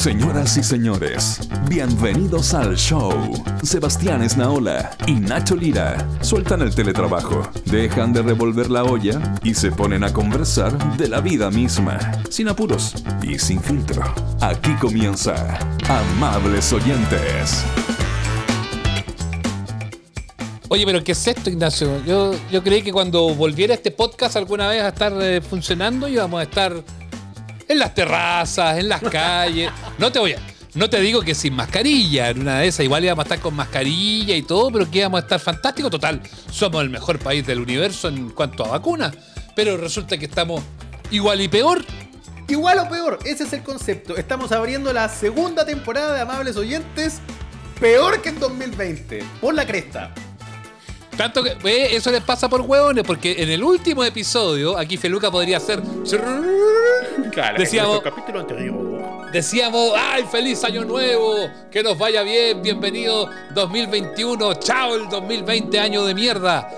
Señoras y señores, bienvenidos al show. Sebastián Esnaola y Nacho Lira sueltan el teletrabajo, dejan de revolver la olla y se ponen a conversar de la vida misma, sin apuros y sin filtro. Aquí comienza Amables Oyentes. Oye, pero ¿qué es esto, Ignacio? Yo, yo creí que cuando volviera este podcast alguna vez a estar eh, funcionando íbamos a estar en las terrazas, en las calles. No te voy a, no te digo que sin mascarilla, en una de esas igual íbamos a estar con mascarilla y todo, pero que íbamos a estar fantástico. Total, somos el mejor país del universo en cuanto a vacunas, pero resulta que estamos igual y peor. Igual o peor, ese es el concepto. Estamos abriendo la segunda temporada de Amables Oyentes, peor que en 2020, por la cresta. Tanto que eh, eso les pasa por huevones, porque en el último episodio, aquí Feluca podría hacer. Decíamos, capítulo anterior. decíamos, ¡ay, feliz año nuevo! Que nos vaya bien, bienvenido 2021, chao el 2020, año de mierda.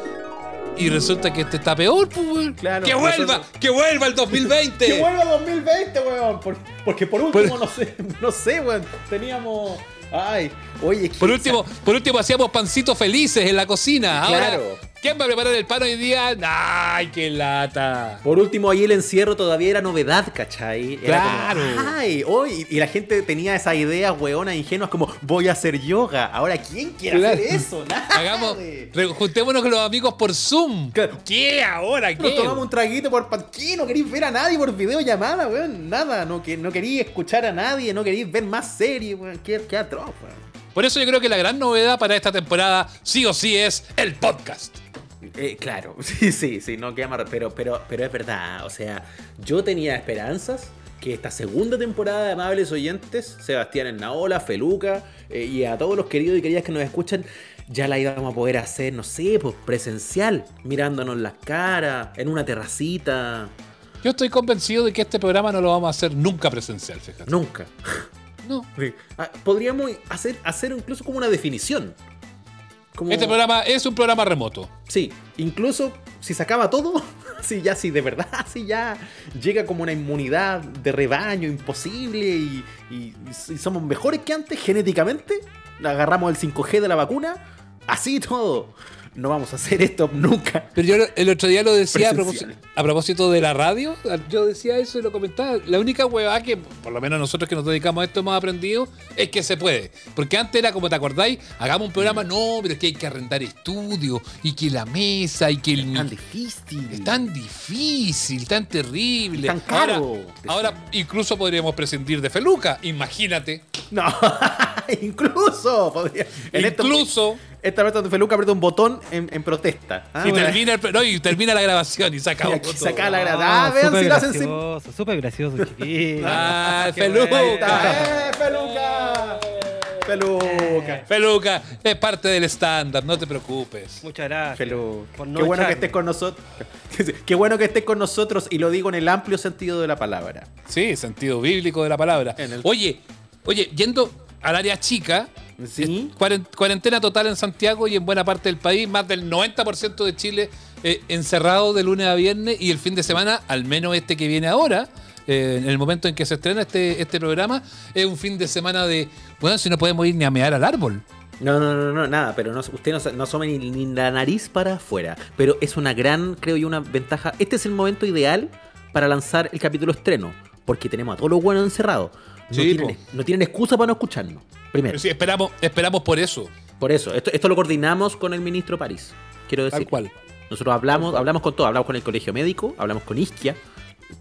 Y resulta que este está peor, pues. Claro, ¡Que vuelva! nosotros- ¡Que vuelva el 2020! Que vuelva 2020, weón. por- porque por último, no sé, no sé, weón. Teníamos. Ay, oye, Por último, por último hacíamos pancitos felices en la cocina. Ahora, Claro. ¿Quién va a preparar el pan hoy día? ¡Ay, qué lata! Por último, ahí el encierro todavía era novedad, ¿cachai? Era Claro. como, Ay, hoy. Y la gente tenía esas ideas weonas ingenuas como voy a hacer yoga. Ahora, ¿quién quiere Claro. hacer eso? Nada. Hagamos, juntémonos con los amigos por Zoom. Claro. ¿Qué ahora? Nos ¿Qué? tomamos un traguito por ¿Qué? No queréis ver a nadie por videollamada, weón. Nada. No, que, no queréis escuchar a nadie. No queréis ver más series, weón. Qué, qué atroz, weón. Por eso yo creo que la gran novedad para esta temporada, sí o sí, es el podcast. Eh, claro, sí, sí, sí, no queda más. Pero, pero, pero es verdad. O sea, yo tenía esperanzas que esta segunda temporada de Amables Oyentes, Sebastián Ennaola, Feluca eh, y a todos los queridos y queridas que nos escuchan, ya la íbamos a poder hacer, no sé, pues presencial, mirándonos las caras, en una terracita. Yo estoy convencido de que este programa no lo vamos a hacer nunca presencial, fíjate. Nunca. No. Ah, Podríamos hacer, hacer incluso como una definición. Como- Este programa es un programa remoto. Sí, incluso si se acaba todo, si ya, si de verdad, si ya llega como una inmunidad de rebaño imposible y, y- y somos mejores que antes genéticamente, agarramos el 5G de la vacuna, así todo. No vamos a hacer esto nunca. Pero yo el otro día lo decía a propósito, Presencial. a propósito de la radio. Yo decía eso y lo comentaba. La única huevada que, por lo menos nosotros que nos dedicamos a esto, hemos aprendido es que se puede. Porque antes era como te acordáis, hagamos un programa, no, pero es que hay que arrendar estudios y que la mesa y que el Tan mic- difícil. Es tan difícil, tan terrible. Tan caro. Ahora, ahora incluso podríamos prescindir de Feluca, imagínate. No, incluso podría. en esto- incluso esta vez donde Feluca aprieta un botón en, en protesta. Ah, y, bueno. termina el, no, y termina la grabación y se acabó Y aquí todo. saca la grada. Ah, vean súper si lo hacen sin. súper gracioso, chiquillo. Ah, Qué Feluca. ¡Eh, Feluca! Feluca. Feluca, es parte del estándar, no te preocupes. Muchas gracias. Feluca. No Qué bueno que estés con nosotros. Qué bueno que estés con nosotros y lo digo en el amplio sentido de la palabra. Sí, sentido bíblico de la palabra. En el- Oye, oye, yendo al área chica, Sí. cuaren- cuarentena total en Santiago y en buena parte del país, más del 90% de Chile eh, encerrado de lunes a viernes y el fin de semana, al menos este que viene ahora, eh, en el momento en que se estrena este, este programa, es un fin de semana de, bueno, si no podemos ir ni a mear al árbol. No, no, no, no, nada, pero no, usted no, no asome ni, ni la nariz para afuera. Pero es una gran, creo yo, una ventaja. Este es el momento ideal para lanzar el capítulo estreno, porque tenemos a todos los buenos encerrados. No, Sí, tienen, po. no tienen excusa para no escucharnos. Primero. Sí, esperamos, esperamos por eso, Por eso, esto, esto lo coordinamos con el ministro París. Quiero decir. tal cual. Nosotros hablamos, hablamos con todo, hablamos con el colegio médico, hablamos con Isquia,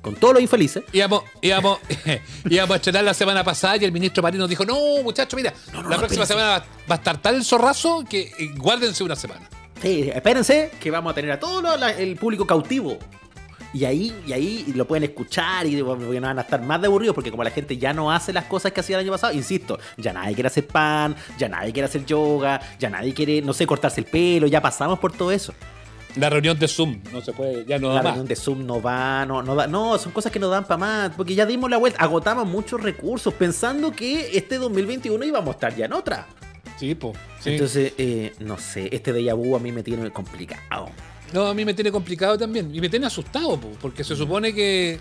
con todos los infelices. Íbamos, íbamos, íbamos a estrenar la semana pasada y el ministro París nos dijo, no, muchachos, mira, No, no, la no, próxima espérense. semana va, a estar tal el zorrazo que eh, guárdense una semana. Sí, espérense que vamos a tener a todo lo- la- el público cautivo. Y ahí, y ahí lo pueden escuchar y porque no van a estar más de aburridos porque como la gente ya no hace las cosas que hacía el año pasado, insisto, ya nadie quiere hacer pan, ya nadie quiere hacer yoga, ya nadie quiere, no sé, cortarse el pelo, ya pasamos por todo eso. La reunión de Zoom no se puede, ya no la da más. reunión de Zoom no va, no, no da, no, son cosas que no dan para más, porque ya dimos la vuelta, agotamos muchos recursos pensando que este 2021 íbamos a estar ya en otra. Sí, po. sí. Entonces, eh, no sé, este déjà vu a mí me tiene complicado. No, a mí me tiene complicado también. Y me tiene asustado, po, porque se supone que.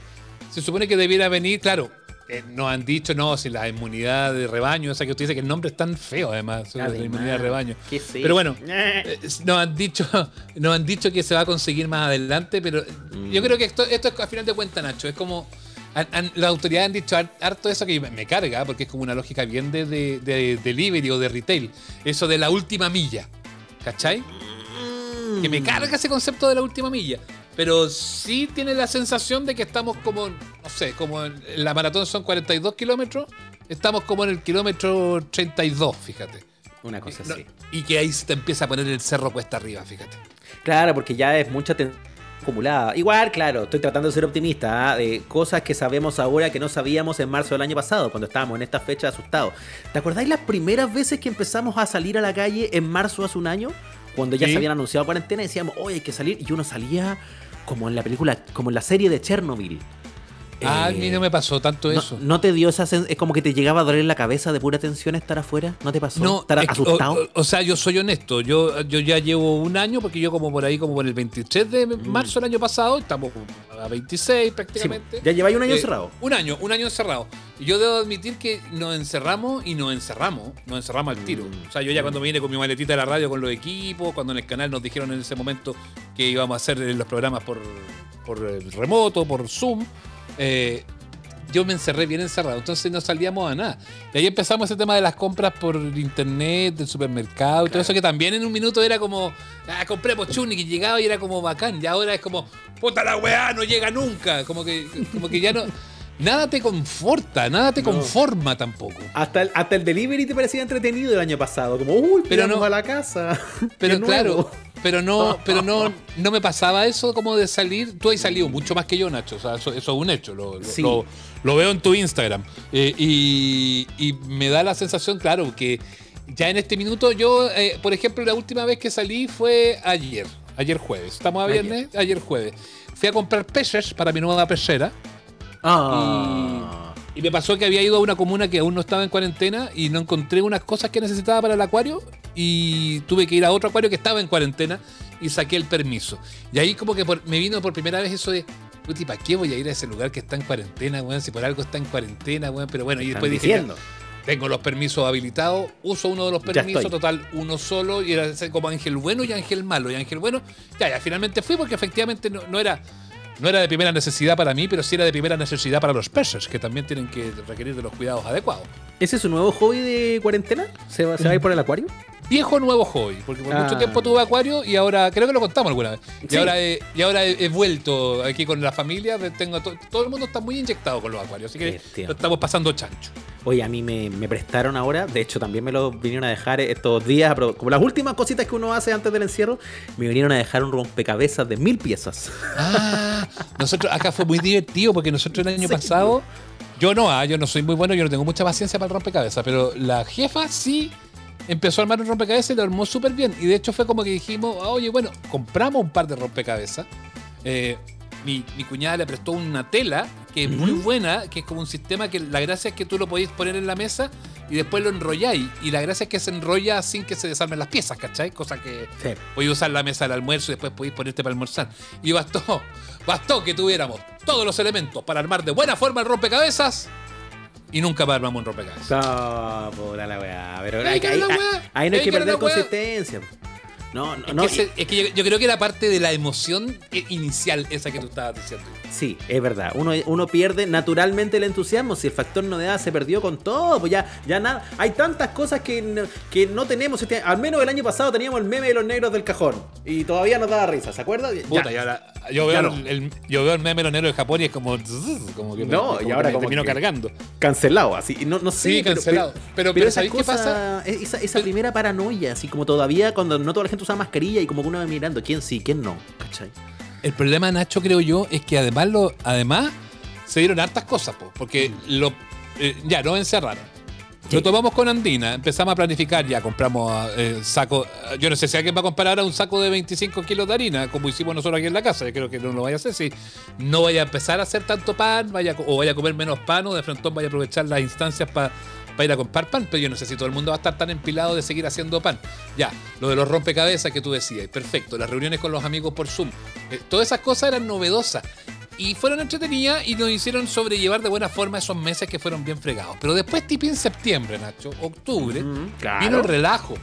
Se supone que debiera venir, claro. eh, nos han dicho, no, si la inmunidad de rebaño, esa que usted dice que el nombre es tan feo además, la inmunidad de rebaño. ¿qué es Pero bueno, eso? eh, nos han dicho, nos han dicho que se va a conseguir más adelante, pero yo creo que esto, esto es a final de cuentas, Nacho, es como las autoridades han dicho har- harto eso que me, me carga, porque es como una lógica bien de, de, de delivery o de retail, eso de la última milla, ¿cachai? Que me carga ese concepto de la última milla. Pero sí tiene la sensación de que estamos como, no sé, como en la maratón son 42 kilómetros, estamos como en el kilómetro 32, fíjate. Una cosa así. y que ahí se te empieza a poner el cerro cuesta arriba, fíjate. Claro, porque ya es mucha tensión acumulada. Igual, claro, estoy tratando de ser optimista, ¿ah? de cosas que sabemos ahora que no sabíamos en marzo del año pasado, cuando estábamos en esta fecha asustados. ¿Te acordáis las primeras veces que empezamos a salir a la calle en marzo hace un año? Cuando ya Sí. se habían anunciado cuarentena decíamos, hoy hay que salir, y uno salía como en la película, como en la serie de Chernobyl. Ah, a Eh, mí no me pasó tanto eso. ¿No te dio esa sensación? Es como que te llegaba a doler la cabeza de pura tensión estar afuera. ¿No te pasó? No, ¿Estar es asustado? O, o- o sea, yo soy honesto. Yo, yo ya llevo un año, porque yo como por ahí, como por el 23 de marzo del año pasado, estamos a 26 Mm. Sí, prácticamente. ya lleváis un año Eh, encerrado. Un año, un año encerrado. Y yo debo admitir que nos encerramos y nos encerramos, nos encerramos al tiro. Mm. O sea, yo ya cuando me vine con mi maletita de la radio con los equipos, cuando en el canal nos dijeron en ese momento que íbamos a hacer eh, los programas por, por eh, remoto, por Zoom, eh, yo me encerré bien encerrado, entonces no salíamos a nada. Y ahí empezamos ese tema de las compras por internet, del supermercado y todo eso, que también en un minuto era como, ah, compremos chuni, que llegaba y era como bacán. Y ahora es como, puta la weá, no llega nunca. Como que, como que ya no. Nada te conforta, nada te No. conforma tampoco. Hasta el, hasta el delivery te parecía entretenido el año pasado. Como, uy, Pero no- a la casa. Pero claro, pero no, pero no, no me pasaba eso como de salir. Tú has salido mucho más que yo, Nacho. O sea, eso, eso es un hecho. Lo, lo- Sí. lo- lo veo en tu Instagram. Eh, y, y me da la sensación, claro, que ya en este minuto, yo, eh, por ejemplo, la última vez que salí fue ayer. Ayer jueves. Estamos a Ayer. viernes, ayer jueves. Fui a comprar peces para mi nueva pecera. Ah. Y me pasó que había ido a una comuna que aún no estaba en cuarentena y no encontré unas cosas que necesitaba para el acuario y tuve que ir a otro acuario que estaba en cuarentena y saqué el permiso. Y ahí como que por- me vino por primera vez eso de, puti, ¿para qué voy a ir a ese lugar que está en cuarentena, weón? Si por algo está en cuarentena, weón. Pero bueno, y después dije, ya, tengo los permisos habilitados, uso uno de los permisos, total, uno solo, y era como Ángel Bueno y Ángel Malo. Y Ángel Bueno, ya, ya, finalmente fui porque efectivamente no, no era... No era de primera necesidad para mí, pero sí era de primera necesidad para los peces, que también tienen que requerir de los cuidados adecuados. ¿Ese es su nuevo hobby de cuarentena? ¿Se va, se va a ir por el acuario? Viejo nuevo hobby, porque por Ah. mucho tiempo tuve acuario y ahora, creo que lo contamos alguna vez. Y ahora, he, y ahora he, he vuelto aquí con la familia, tengo to- todo el mundo está muy inyectado con los acuarios, así que Bestia. lo estamos pasando chancho. Oye, a mí me, me prestaron ahora, de hecho también me lo vinieron a dejar estos días, pero como las últimas cositas que uno hace antes del encierro, me vinieron a dejar un rompecabezas de mil piezas. Ah, nosotros acá fue muy divertido porque nosotros el año pasado, yo no, ah, yo no soy muy bueno, yo no tengo mucha paciencia para el rompecabezas, pero la jefa sí empezó a armar un rompecabezas y lo armó súper bien. Y de hecho fue como que dijimos, ah, oye, bueno, compramos un par de rompecabezas. Eh, mi, mi cuñada le prestó una tela que es muy buena, que es como un sistema que la gracia es que tú lo podéis poner en la mesa y después lo enrolláis. Y la gracia es que se enrolla sin que se desarmen las piezas, ¿cachai? Cosa que Sí. podéis usar la mesa del almuerzo y después podéis ponerte para almorzar. Y bastó, bastó que tuviéramos todos los elementos para armar de buena forma el rompecabezas y nunca más armamos un rompecabezas. No, puta la weá. Pero ahí, que era ahí- no hay que perder consistencia. No, no, Es no. que, es que yo, yo creo que era parte de la emoción eh, inicial esa que tú estabas diciendo. Sí, es verdad. Uno, uno pierde naturalmente el entusiasmo. Si el factor novedad se perdió con todo, pues ya, ya nada. Hay tantas cosas que no, que no tenemos. Este, al menos el año pasado teníamos el meme de los negros del cajón. Y todavía nos daba risa, ¿se acuerda? Ya. Puta, y ahora yo veo, Ya el, el- yo veo el meme lonero de Japón y es como, como que me- No, como y ahora como termino que- cargando. Cancelado, así. No, no sé. Sí, cancelado. Pero- pero esa ¿sabéis qué cosa- Esa, esa primera paranoia, así como todavía cuando no toda la gente usa mascarilla y como que uno va mirando quién sí, quién no. ¿Cachai? El problema, Nacho, creo yo, es que además lo, además se dieron hartas cosas, po, porque lo, eh, ya nos encerraron. Sí. Lo tomamos con Andina, empezamos a planificar, ya compramos eh, saco, yo no sé si alguien va a comprar ahora un saco de 25 kilos de harina, como hicimos nosotros aquí en la casa, yo creo que no lo vaya a hacer, si no vaya a empezar a hacer tanto pan, vaya, o vaya a comer menos pan, o de frente vaya a aprovechar las instancias para ir a comprar pan, pero yo no sé si todo el mundo va a estar tan empilado de seguir haciendo pan. Ya, lo de los rompecabezas que tú decías, perfecto, las reuniones con los amigos por Zoom, eh, todas esas cosas eran novedosas. y fueron entretenidas y nos hicieron sobrellevar de buena forma esos meses que fueron bien fregados. Pero después, tipo en septiembre, Nacho, octubre, Mm, claro. vino el relajo.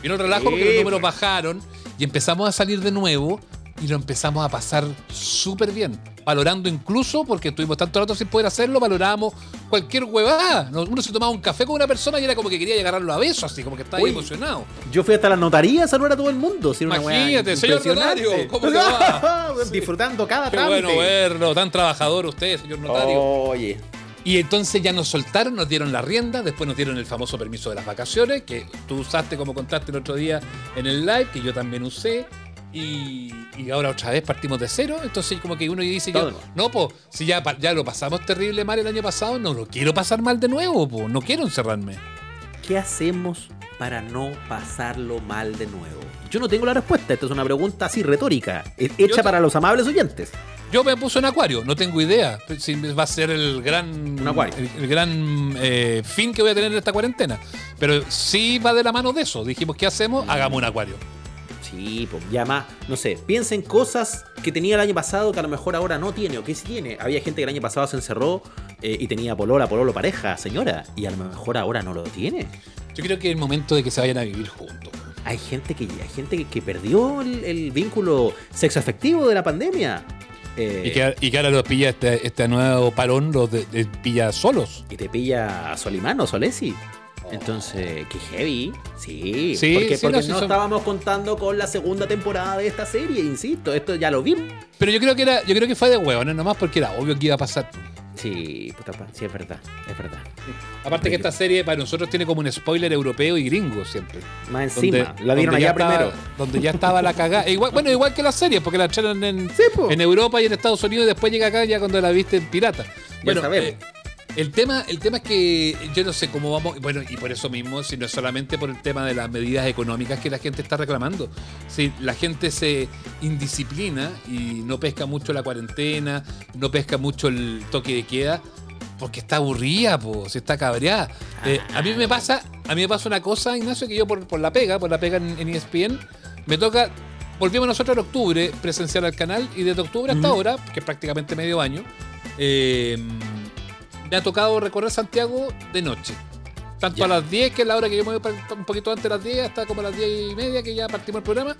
Vino el relajo Sí, porque los números pues. bajaron y empezamos a salir de nuevo y lo empezamos a pasar súper bien. Valorando incluso, porque estuvimos tanto rato sin poder hacerlo, valorábamos cualquier huevada. No, Uno se tomaba un café con una persona y era como que quería agarrarlo a besos, así como que estaba Uy. emocionado. Yo fui hasta la notaría a saludar a todo el mundo. si Imagínate, señor notario, ¿cómo le va? Disfrutando cada Qué trámite. bueno verlo, tan trabajador usted, señor notario. Oye. Y entonces ya nos soltaron, nos dieron la rienda, después nos dieron el famoso permiso de las vacaciones, que tú usaste como contaste el otro día en el live, que yo también usé. Y, y ahora otra vez partimos de cero. Entonces como que uno dice, yo, no, pues, si ya, ya lo pasamos terrible mal el año pasado, no lo quiero pasar mal de nuevo, no quiero encerrarme. ¿Qué hacemos para no pasarlo mal de nuevo? Yo no tengo la respuesta. Esta es una pregunta así retórica, he- hecha para los amables oyentes. Yo me puse en acuario, no tengo idea si va a ser el gran, Un acuario. el, el gran eh, fin que voy a tener en esta cuarentena. Pero sí va de la mano de eso. Dijimos, ¿qué hacemos? Hagamos un acuario. Sí, pues ya más, no sé, piensa en cosas que tenía el año pasado que a lo mejor ahora no tiene o que sí tiene. Había gente que el año pasado se encerró eh, y tenía polola, pololo, pareja, señora, y a lo mejor ahora no lo tiene. Yo creo que es el momento de que se vayan a vivir juntos. Hay gente que, hay gente que, que perdió el, el vínculo sexoafectivo de la pandemia. Eh, Y, que, y que ahora los pilla este, este nuevo parón, los de- de- pilla solos. y te pilla Solimano, Solesi. Entonces, qué heavy. Sí, Sí, porque, sí, porque no, no, sí son- estábamos contando con la segunda temporada de esta serie, insisto. Esto ya lo vimos. Pero yo creo que era, yo creo que fue de huevo, no nomás porque era obvio que iba a pasar. Sí, puta, sí, es verdad, es verdad. Aparte que esta serie para nosotros tiene como un spoiler europeo y gringo siempre. Más encima, Donde- la vieron ya allá estaba- primero. Donde ya estaba la cagada. E Igual, bueno, igual que las series, porque la echaron en, Europa y en Estados Unidos y después llega acá ya cuando la viste en pirata. Bueno, sabemos. eh, el tema, el tema es que yo no sé cómo vamos, bueno, y por eso mismo, si no es solamente por el tema de las medidas económicas que la gente está reclamando. Si la gente se indisciplina y no pesca mucho la cuarentena, no pesca mucho el toque de queda, porque está aburrida, pues, está cabreada. Eh, a mí me pasa, a mí me pasa una cosa, Ignacio, que yo por, por la pega, por la pega en, en E ESPN, me toca. Volvimos nosotros en octubre presencial al canal y desde octubre hasta ahora, que es prácticamente medio año, eh, me ha tocado recorrer Santiago de noche. Tanto a las 10, que es la hora que yo me voy un poquito antes de las 10, hasta como a las 10 y media, que ya partimos el programa.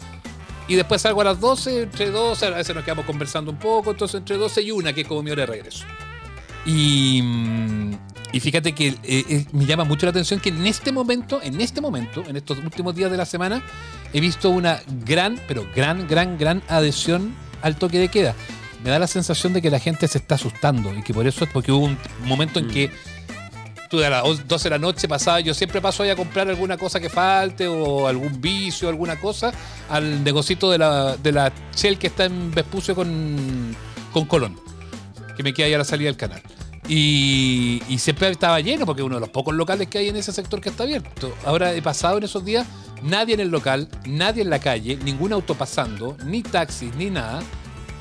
Y después salgo a las 12, entre 12, a veces nos quedamos conversando un poco, entonces entre 12 y 1, que es como mi hora de regreso. Y, mm, y fíjate que eh, eh, me llama mucho la atención que en este momento, en este momento, en estos últimos días de la semana, he visto una gran, pero gran, gran, gran adhesión al toque de queda. Me da la sensación de que la gente se está asustando y que por eso es porque hubo un momento en Mm. que tú a las 12 de la noche pasaba, yo siempre paso ahí a comprar alguna cosa que falte o algún vicio, alguna cosa, al negocito de la, de la Shell que está en Vespucio con, con Colón, que me queda ahí a la salida del canal. Y, y siempre estaba lleno porque es uno de los pocos locales que hay en ese sector que está abierto. Ahora he pasado en esos días, nadie en el local, nadie en la calle, ningún auto pasando, ni taxis, ni nada.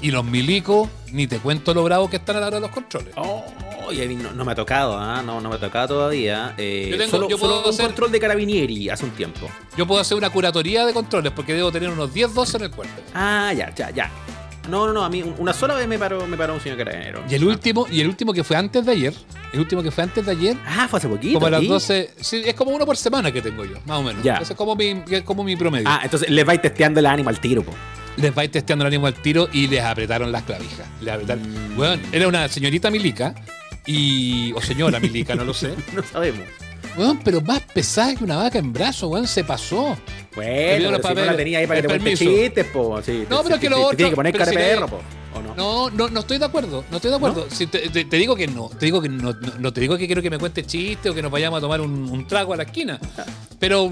Y los milicos, ni te cuento lo bravo que están a la hora de los controles. Oh, y a mí no, no me ha tocado, ¿ah? no, no me ha tocado todavía. Eh, Yo tengo- solo yo puedo solo un hacer- control de carabinieri hace un tiempo. Yo puedo hacer una curatoría de controles porque debo tener unos 10, 12 en el cuerpo. Ah, ya, ya, ya. No, no, no, a mí un- una sola vez me paró, me paró un señor carabinero. Y el último, y el último que fue antes de ayer, el último que fue antes de ayer, Ah, fue hace poquito. como a las ¿sí? 12, sí, es como uno por semana que tengo yo, más o menos. Ya. Ese es como mi, es como mi promedio. Ah, entonces les vais testeando el ánimo al tiro, po. Les vais testeando el ánimo al tiro y les apretaron las clavijas. Les apretaron. Mm. Weón, era una señorita milica y. o señora milica, no lo sé. No sabemos. Weón, pero más pesada que una vaca en brazo, weón, se pasó. Bueno, pero si no la tenía ahí para que el te cuente permiso. chistes, po. Sí, No, te- pero te- que lo te- te otro- Tiene que poner cara si de le- perro, po. ¿O no? No, no, no estoy de acuerdo, no estoy de acuerdo. Si te, te- te digo que no, te digo que no, no, no te digo que quiero que me cuentes chistes o que nos vayamos a tomar un, un trago a la esquina, pero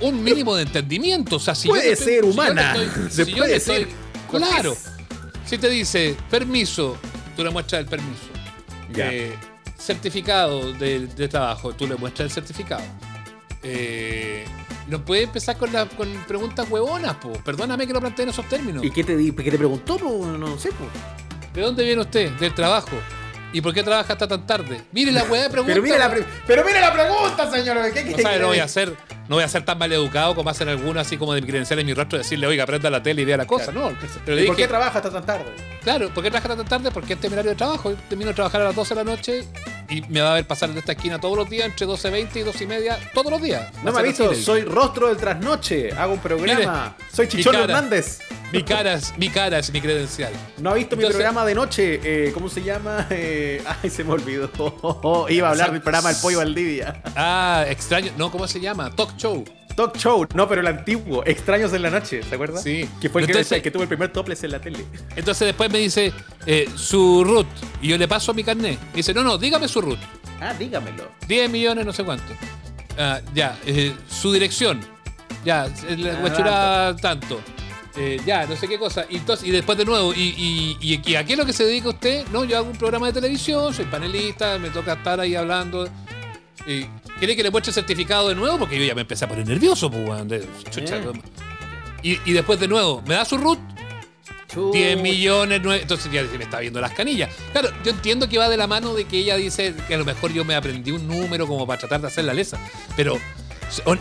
un, mínimo de entendimiento, o sea, si Puede estoy- ser si yo humana. estoy- Se si puede ser claro, si te dice permiso, tú le muestras el permiso, Ya. Eh, certificado de, de trabajo, tú le muestras el certificado. Eh, no puede empezar con, la- con preguntas huevonas, po. perdóname que lo planteé en esos términos. ¿Y qué te, qué te preguntó, po? No sé, po. ¿De dónde viene usted? Del trabajo. ¿Y por qué trabaja hasta tan tarde? Mire la weá de preguntas. Pero mira la, pre- pero mira la pregunta, señor. ¿Qué, qué No sabe, no voy a hacer. No voy a ser tan mal educado como hacen algunos, así como de mi credencial en mi rostro, decirle, oiga, prenda la tele y vea la cosa. No, pero le ¿Y ¿Por qué dije, trabaja hasta tan tarde? claro, ¿por qué trabaja tan tarde? Porque este es mi horario de trabajo. Yo termino de trabajar a las 12 de la noche y me va a ver pasar de esta esquina todos los días, entre 12.20 y 2 y media, todos los días. No me a ha ser visto, así, le soy rostro del trasnoche, hago un programa. soy Chichón. Hernández. Mi cara, es, mi cara es mi credencial. No ha visto mi programa de noche, eh, ¿cómo se llama? Eh, ay, se me olvidó. Iba a hablar del programa del Pollo Valdivia. Ah, extraño. No, ¿cómo se llama? Talk show. Talk Show, no, pero el antiguo, Extraños en la Noche, ¿se acuerda? Sí. Que fue el que, Entonces- el que tuvo el primer topless en la tele. Entonces después me dice eh, su root y yo le paso mi carnet. Y dice, no, no, dígame su root. Ah, dígamelo. 10 millones, no sé cuánto. Ah, ya, eh, su dirección. Ya, la Ah, huachura tanto. Eh, ya, no sé qué cosa. Y, entonces, y después de nuevo, y, y, a qué es lo que se dedica usted? No, yo hago un programa de televisión, soy panelista, me toca estar ahí hablando. ¿Quiere que le muestre el certificado de nuevo? Porque yo ya me empecé a poner nervioso, pues, y, y después de nuevo, ¿me da su root? 10 Chuch. millones, nueve- entonces ya me está viendo las canillas. Claro, yo entiendo que va de la mano de que ella dice que a lo mejor yo me aprendí un número como para tratar de hacer la lesa. Pero,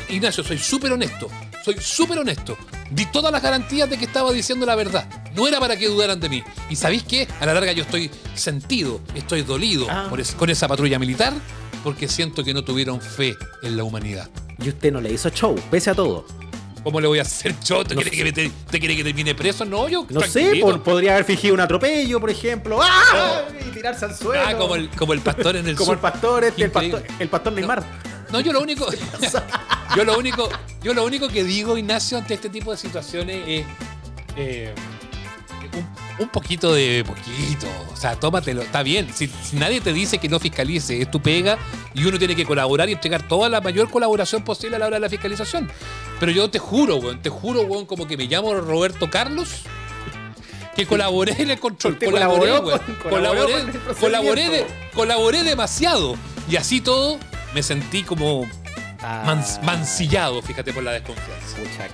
Ignacio, soy súper honesto. Soy súper honesto. Di todas las garantías de que estaba diciendo la verdad. No era para que dudaran de mí. Y ¿sabéis qué? A la larga yo estoy sentido, estoy dolido Ah. por es- con esa patrulla militar porque siento que no tuvieron fe en la humanidad. Y usted no le hizo show, pese a todo. ¿Cómo le voy a hacer yo? ¿Te No quiere que, te, te quiere que termine preso? No, yo. No sé, por- podría haber fingido un atropello, por ejemplo. ¡Ah! Y tirarse al suelo. Ah, como el, como el pastor en el Como sur. el pastor este, el Increíble. pastor, el pastor Neymar. No, yo lo único. yo lo único. Yo lo único que digo, Ignacio, ante este tipo de situaciones es. eh, un, un poquito de poquito. O sea, tómatelo. Está bien. Si, si nadie te dice que no fiscalice, es tu pega y uno tiene que colaborar y entregar toda la mayor colaboración posible a la hora de la fiscalización. Pero yo te juro, weón, te juro, weón, como que me llamo Roberto Carlos. Que colaboré en el control. Colaboré, con- Colaboré, procedimiento. colaboré, de- colaboré demasiado. Y así todo, me sentí como Ah. mancillado, fíjate, por la desconfianza. Pucha.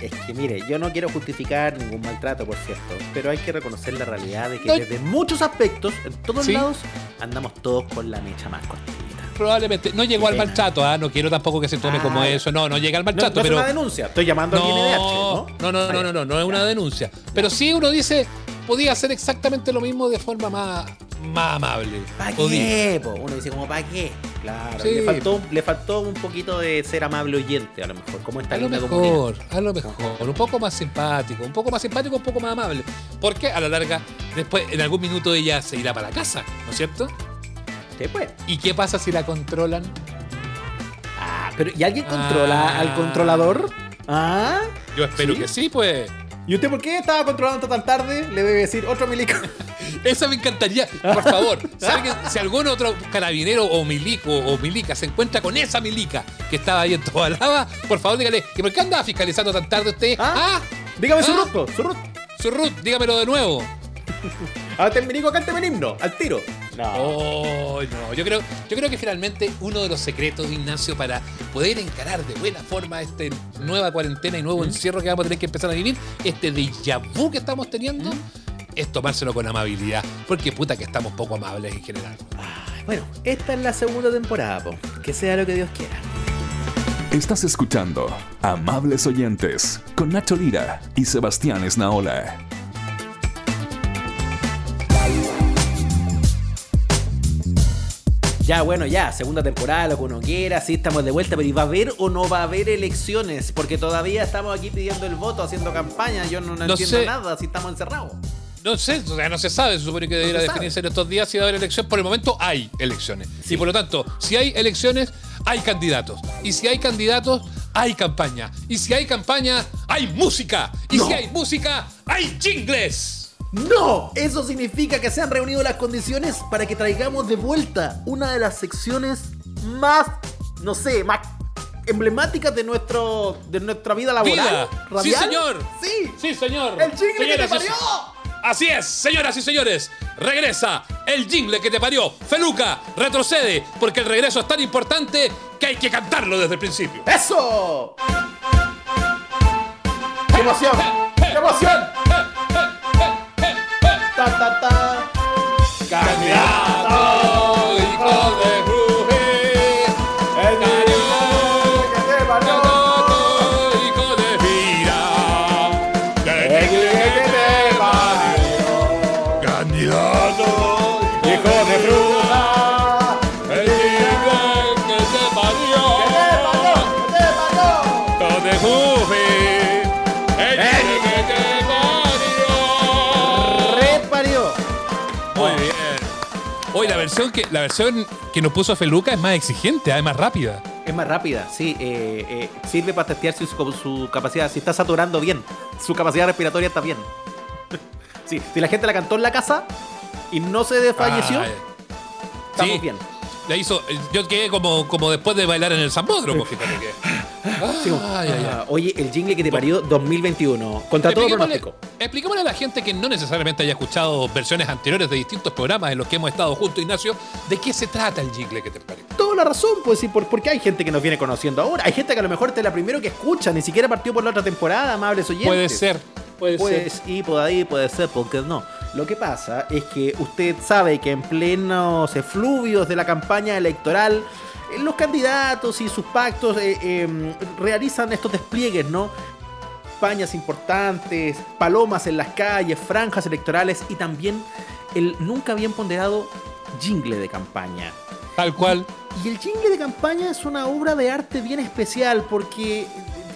Es que mire, yo no quiero justificar ningún maltrato, por cierto, pero hay que reconocer la realidad de que No. desde muchos aspectos, en todos Sí. lados, andamos todos con la mecha más cortita. Probablemente. No llegó al maltrato, ¿ah? No quiero tampoco que se tome Ah, como ya. eso. No, no llega al No, maltrato, no es pero. una denuncia, estoy llamando al INDH, No, ¿no? no, no, no, no, no, no es una denuncia. Pero sí uno dice, podía hacer exactamente lo mismo de forma más, más amable. ¿Para qué? po? Uno dice como, ¿para qué? Claro, Sí. le, faltó, le faltó un poquito de ser amable oyente, a lo mejor, como esta A lo linda comunidad. mejor, a lo mejor. Un poco más simpático, un poco más simpático, un poco más amable. Porque a la larga, después, en algún minuto ella se irá para la casa, ¿no es cierto? Sí, pues. ¿Y qué pasa si la controlan? Ah, pero ¿y alguien controla Ah. al controlador? ¿Ah? Yo espero ¿Sí? que sí, pues. ¿Y usted por qué estaba controlando tan tarde? Le debe decir otro milico. Esa me encantaría. Por favor, si, algún otro carabinero o milico o milica se encuentra con esa milica que estaba ahí en Tobalaba, por favor dígale, ¿y por qué andaba fiscalizando tan tarde usted? ¿Ah? Ah, Dígame su Ah. ruto, su ruto. su Ruth, dígamelo de nuevo. Ahora el milico, cánteme el himno, al tiro. No. Oh, no. Yo creo, yo creo que finalmente uno de los secretos de Ignacio para poder encarar de buena forma esta nueva cuarentena y nuevo encierro que vamos a tener que empezar a vivir, este déjà vu que estamos teniendo, es tomárselo con amabilidad. Porque puta que estamos poco amables en general. Ay, bueno, esta es la segunda temporada, po. Que sea lo que Dios quiera. Estás escuchando Amables Oyentes con Nacho Lira y Sebastián Esnaola. Ya, bueno, ya, segunda temporada, lo que uno quiera, sí estamos de vuelta, pero ¿y va a haber o no va a haber elecciones? Porque todavía estamos aquí pidiendo el voto, haciendo campaña, yo no, no No entiendo sé. nada si estamos encerrados. No sé, o sea, no se sabe, se supone que debería se definirse en estos días si va a haber elecciones. Por el momento hay elecciones. Y por lo tanto, si hay elecciones, hay candidatos. Y si hay candidatos, hay campaña. Y si hay campaña, hay música. Y No. si hay música, hay jingles. ¡No! Eso significa que se han reunido las condiciones para que traigamos de vuelta una de las secciones más, no sé, más emblemáticas de nuestro de nuestra vida laboral. Vida. Sí, señor. Sí. Sí, señor. ¡El jingle que te parió! Así es, señoras y señores. Regresa el jingle que te parió. Feluca, retrocede, porque el regreso es tan importante que hay que cantarlo desde el principio. ¡Eso! ¡Qué emoción! ¡Qué emoción! Ta, ta, ta. Candidato, versión que, la versión que nos puso Feluca es más exigente, es más rápida. Es más rápida, sí. eh, eh, sirve para testear si su, su capacidad, si está saturando bien. Su capacidad respiratoria está bien. sí, si la gente la cantó en la casa y no se desfalleció, Ah, estamos sí. bien. La hizo, yo quedé como, como después de bailar en el Zambódromo, fíjate que. Sí, ah, Oye, el jingle que te parió 2021. Contra todo pronóstico. expliquémosle a la gente que no necesariamente haya escuchado versiones anteriores de distintos programas en los que hemos estado juntos, Ignacio, de qué se trata el jingle que te parió. Toda la razón, pues sí, por- porque hay gente que nos viene conociendo ahora. Hay gente que a lo mejor te es la primero que escucha, ni siquiera partió por la otra temporada, amables oyentes. Puede ser, puede ser. Pues, y por ahí puede ser, porque no. Lo que pasa es que usted sabe que en plenos efluvios de la campaña electoral, eh, los candidatos y sus pactos eh, eh, realizan estos despliegues, ¿no? Campañas importantes, palomas en las calles, franjas electorales y también el nunca bien ponderado jingle de campaña. Tal cual. Y el jingle de campaña es una obra de arte bien especial porque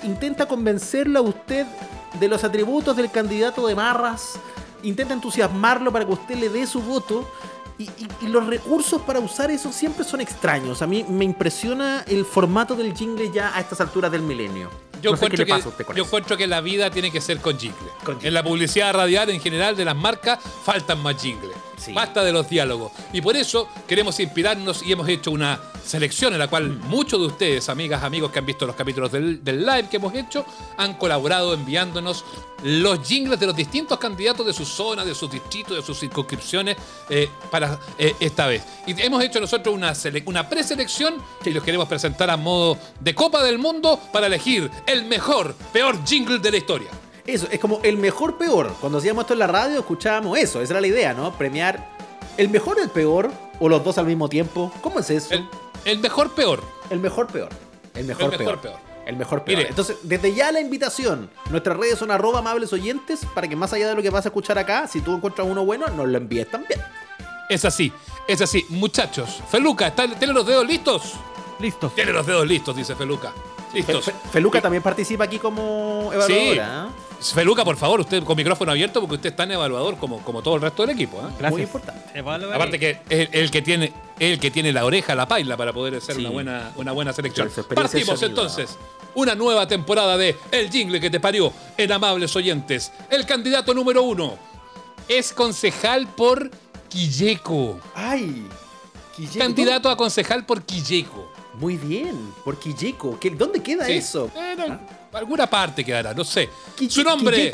intenta convencerlo a usted de los atributos del candidato de Marras, intenta entusiasmarlo para que usted le dé su voto. Y, y- y los recursos para usar eso siempre son extraños. A mí me impresiona el formato del jingle ya a estas alturas del milenio. Yo, no sé qué encuentro le que, pasa a usted con yo eso. encuentro que la vida tiene que ser con jingle. Con jingle. En la publicidad radial en general de las marcas faltan más jingles. Sí. Basta de los diálogos. Y por eso queremos inspirarnos y hemos hecho una selección en la cual muchos de ustedes, amigas, amigos que han visto los capítulos del, del live que hemos hecho, han colaborado enviándonos los jingles de los distintos candidatos de su zona, de sus distritos, de sus circunscripciones eh, para eh, esta vez. Y hemos hecho nosotros una, una preselección y los queremos presentar a modo de Copa del Mundo para elegir el mejor, peor jingle de la historia. Eso, es como el mejor peor. Cuando hacíamos esto en la radio escuchábamos eso, esa era la idea, ¿no? Premiar el mejor o el peor, o los dos al mismo tiempo. ¿Cómo es eso? El, el mejor, peor. El mejor peor. El mejor, El peor. mejor peor. El mejor peor. Mire. Entonces, desde ya la invitación. Nuestras redes son arroba amables oyentes para que más allá de lo que vas a escuchar acá, si tú encuentras uno bueno, nos lo envíes también. Es así, es así. Muchachos, Feluca, ¿está- ¿tiene los dedos listos? Listo. Tiene los dedos listos, dice Feluca. Fe- Listos. Fe- Feluca también participa aquí como evaluadora. ¿eh? Feluca, por favor, usted con micrófono abierto porque usted es tan evaluador como, como todo el resto del equipo. ¿eh? Gracias. Muy importante. Aparte que es el, el que tiene el que tiene la oreja, la paila para poder hacer Sí. una buena, una buena selección. Partimos entonces. Una nueva temporada de El Jingle que te parió en amables oyentes. El candidato número uno es concejal por Quilleco. ¡Ay! Quilleco. Candidato a concejal por Quilleco. Muy bien. Por Quilleco. ¿Qué- ¿Dónde queda Sí. eso? Eh, no, Alguna parte quedará, no sé. Su nombre,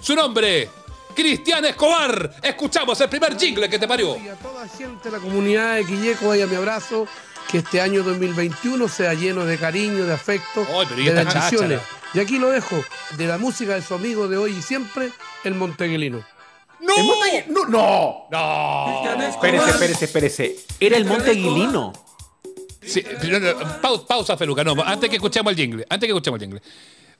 su nombre, Cristian Escobar. Escuchamos el primer jingle que te parió. Y a toda la gente de la comunidad de Quilleco, vaya mi abrazo. Que este año 2021 sea lleno de cariño, de afecto, Ay, pero ¿y de bendiciones. Y aquí lo dejo, de la música de su amigo de hoy y siempre, el Monteguilino. ¡No! ¿El Monte- ¡No! ¡No! ¡No! Espérese, espérese, espérese. Era el Monte Aguilino. Sí, pero no, no, pau- pausa, Feluca. No, antes que escuchemos el jingle. Antes que escuchemos el jingle.